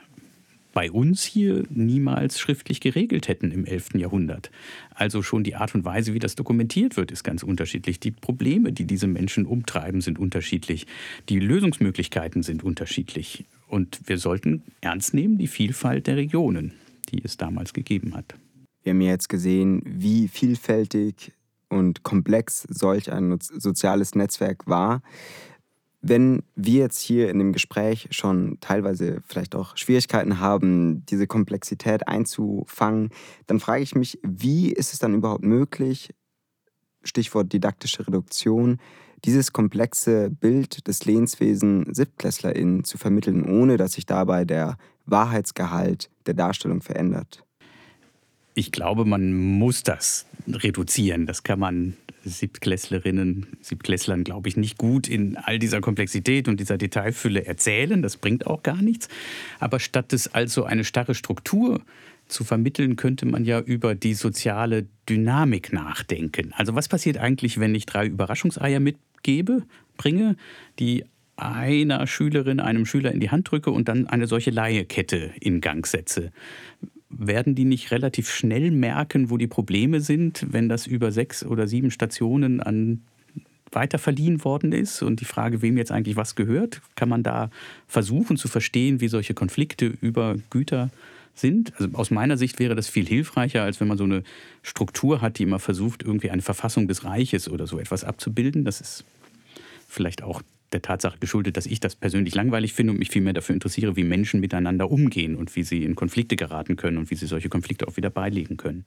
bei uns hier niemals schriftlich geregelt hätten im 11. Jahrhundert. Also schon die Art und Weise, wie das dokumentiert wird, ist ganz unterschiedlich. Die Probleme, die diese Menschen umtreiben, sind unterschiedlich. Die Lösungsmöglichkeiten sind unterschiedlich. Und wir sollten ernst nehmen die Vielfalt der Regionen, die es damals gegeben hat. Wir haben jetzt gesehen, wie vielfältig und komplex solch ein soziales Netzwerk war. Wenn wir jetzt hier in dem Gespräch schon teilweise vielleicht auch Schwierigkeiten haben, diese Komplexität einzufangen, dann frage ich mich, wie ist es dann überhaupt möglich, Stichwort didaktische Reduktion, dieses komplexe Bild des Lehnswesen SiebtklässlerInnen zu vermitteln, ohne dass sich dabei der Wahrheitsgehalt der Darstellung verändert? Ich glaube, man muss das reduzieren. Das kann man Siebtklässlerinnen, Siebtklässlern, glaube ich, nicht gut in all dieser Komplexität und dieser Detailfülle erzählen. Das bringt auch gar nichts. Aber statt es also eine starre Struktur zu vermitteln, könnte man ja über die soziale Dynamik nachdenken. Also was passiert eigentlich, wenn ich drei Überraschungseier mit gebe, bringe, die einer Schülerin, einem Schüler in die Hand drücke und dann eine solche Leihekette in Gang setze. Werden die nicht relativ schnell merken, wo die Probleme sind, wenn das über sechs oder sieben Stationen an weiter verliehen worden ist und die Frage, wem jetzt eigentlich was gehört, kann man da versuchen zu verstehen, wie solche Konflikte über Güter sind. Also aus meiner Sicht wäre das viel hilfreicher, als wenn man so eine Struktur hat, die immer versucht, irgendwie eine Verfassung des Reiches oder so etwas abzubilden. Das ist vielleicht auch der Tatsache geschuldet, dass ich das persönlich langweilig finde und mich vielmehr dafür interessiere, wie Menschen miteinander umgehen und wie sie in Konflikte geraten können und wie sie solche Konflikte auch wieder beilegen können.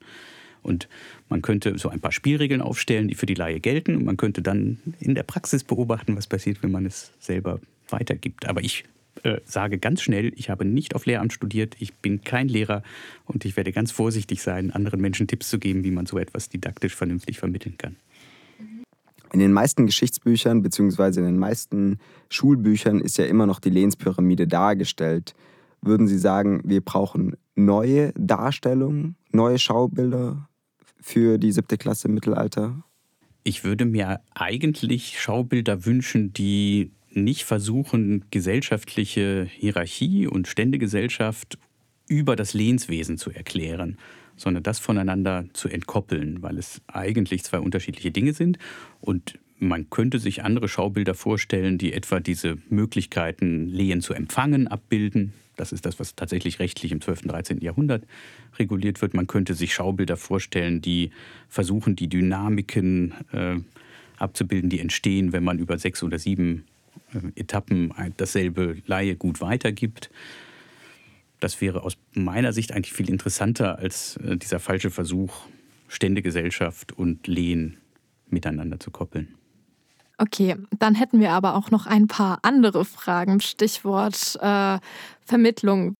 Und man könnte so ein paar Spielregeln aufstellen, die für die Laie gelten. Und man könnte dann in der Praxis beobachten, was passiert, wenn man es selber weitergibt. Aber ich äh, sage ganz schnell, ich habe nicht auf Lehramt studiert, ich bin kein Lehrer und ich werde ganz vorsichtig sein, anderen Menschen Tipps zu geben, wie man so etwas didaktisch vernünftig vermitteln kann. In den meisten Geschichtsbüchern bzw. in den meisten Schulbüchern ist ja immer noch die Lehnspyramide dargestellt. Würden Sie sagen, wir brauchen neue Darstellungen, neue Schaubilder für die siebte Klasse im Mittelalter? Ich würde mir eigentlich Schaubilder wünschen, die nicht versuchen, gesellschaftliche Hierarchie und Ständegesellschaft über das Lehnswesen zu erklären, sondern das voneinander zu entkoppeln, weil es eigentlich zwei unterschiedliche Dinge sind. Und man könnte sich andere Schaubilder vorstellen, die etwa diese Möglichkeiten, Lehen zu empfangen, abbilden. Das ist das, was tatsächlich rechtlich im 12. und 13. Jahrhundert reguliert wird. Man könnte sich Schaubilder vorstellen, die versuchen, die Dynamiken äh, abzubilden, die entstehen, wenn man über sechs oder sieben äh, Etappen dasselbe Laie gut weitergibt. Das wäre aus meiner Sicht eigentlich viel interessanter als äh, dieser falsche Versuch, Ständegesellschaft und Lehen miteinander zu koppeln. Okay, dann hätten wir aber auch noch ein paar andere Fragen. Stichwort äh, Vermittlung.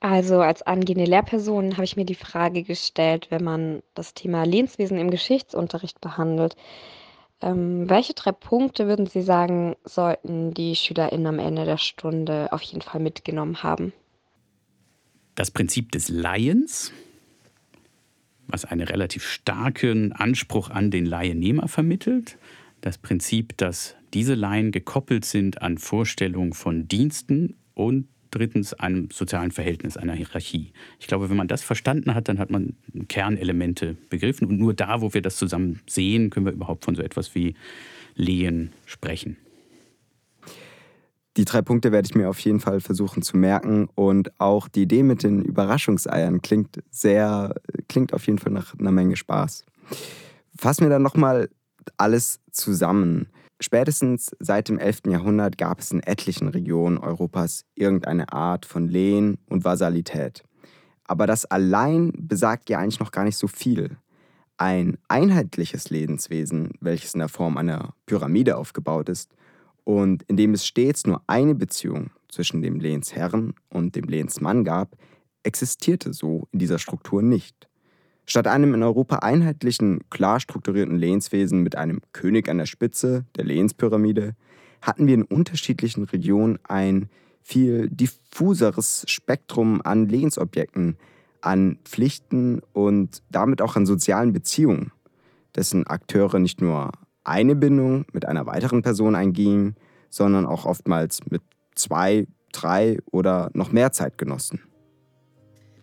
Also als angehende Lehrperson habe ich mir die Frage gestellt, wenn man das Thema Lehnswesen im Geschichtsunterricht behandelt, ähm, welche drei Punkte würden Sie sagen, sollten die SchülerInnen am Ende der Stunde auf jeden Fall mitgenommen haben? Das Prinzip des Laiens, was einen relativ starken Anspruch an den Laiennehmer vermittelt. Das Prinzip, dass diese Laien gekoppelt sind an Vorstellungen von Diensten und drittens einem sozialen Verhältnis, einer Hierarchie. Ich glaube, wenn man das verstanden hat, dann hat man Kernelemente begriffen. Und nur da, wo wir das zusammen sehen, können wir überhaupt von so etwas wie Lehen sprechen. Die drei Punkte werde ich mir auf jeden Fall versuchen zu merken. Und auch die Idee mit den Überraschungseiern klingt sehr, klingt auf jeden Fall nach einer Menge Spaß. Fassen wir dann nochmal alles zusammen. Spätestens seit dem 11. Jahrhundert gab es in etlichen Regionen Europas irgendeine Art von Lehen und Vasalität. Aber das allein besagt ja eigentlich noch gar nicht so viel. Ein einheitliches Lebenswesen, welches in der Form einer Pyramide aufgebaut ist und in dem es stets nur eine Beziehung zwischen dem Lehnsherren und dem Lehnsmann gab, existierte so in dieser Struktur nicht. Statt einem in Europa einheitlichen, klar strukturierten Lehnswesen mit einem König an der Spitze, der Lehnspyramide, hatten wir in unterschiedlichen Regionen ein viel diffuseres Spektrum an Lehnsobjekten, an Pflichten und damit auch an sozialen Beziehungen, dessen Akteure nicht nur eine Bindung mit einer weiteren Person eingingen, sondern auch oftmals mit zwei, drei oder noch mehr Zeitgenossen.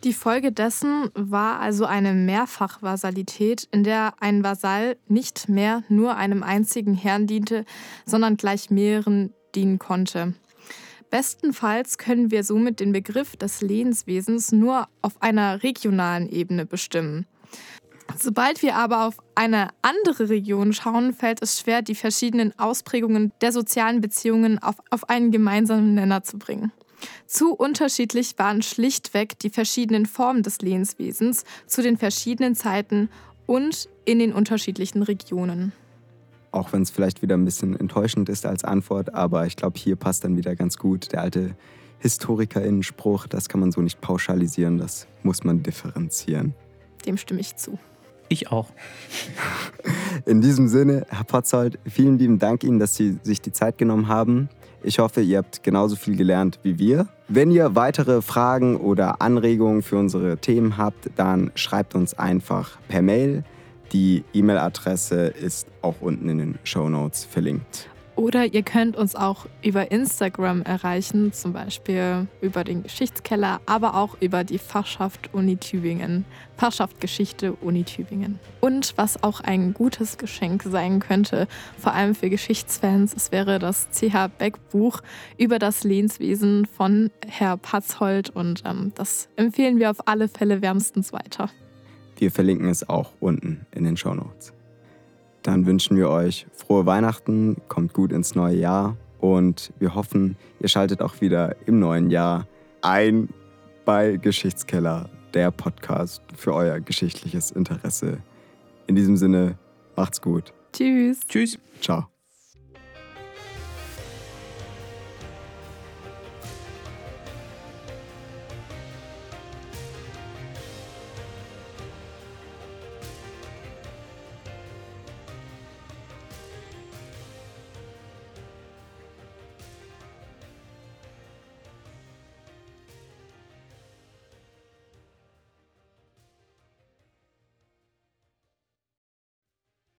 Die Folge dessen war also eine Mehrfachvasalität, in der ein Vasall nicht mehr nur einem einzigen Herrn diente, sondern gleich mehreren dienen konnte. Bestenfalls können wir somit den Begriff des Lehnswesens nur auf einer regionalen Ebene bestimmen. Sobald wir aber auf eine andere Region schauen, fällt es schwer, die verschiedenen Ausprägungen der sozialen Beziehungen auf, auf einen gemeinsamen Nenner zu bringen. Zu unterschiedlich waren schlichtweg die verschiedenen Formen des Lehnswesens zu den verschiedenen Zeiten und in den unterschiedlichen Regionen. Auch wenn es vielleicht wieder ein bisschen enttäuschend ist als Antwort, aber ich glaube, hier passt dann wieder ganz gut der alte Historikerinnenspruch, das kann man so nicht pauschalisieren, das muss man differenzieren. Dem stimme ich zu. Ich auch. In diesem Sinne, Herr Potzold, vielen lieben Dank Ihnen, dass Sie sich die Zeit genommen haben. Ich hoffe, ihr habt genauso viel gelernt wie wir. Wenn ihr weitere Fragen oder Anregungen für unsere Themen habt, dann schreibt uns einfach per Mail. Die E-Mail-Adresse ist auch unten in den Show Notes verlinkt. Oder ihr könnt uns auch über Instagram erreichen, zum Beispiel über den Geschichtskeller, aber auch über die Fachschaft Uni Tübingen, Fachschaft Geschichte Uni Tübingen. Und was auch ein gutes Geschenk sein könnte, vor allem für Geschichtsfans, es wäre das CH Beck Buch über das Lehnswesen von Herr Patzhold und ähm, das empfehlen wir auf alle Fälle wärmstens weiter. Wir verlinken es auch unten in den Show Notes. Dann wünschen wir euch frohe Weihnachten, kommt gut ins neue Jahr und wir hoffen, ihr schaltet auch wieder im neuen Jahr ein bei Geschichtskeller, der Podcast für euer geschichtliches Interesse. In diesem Sinne, macht's gut. Tschüss. Tschüss. Ciao.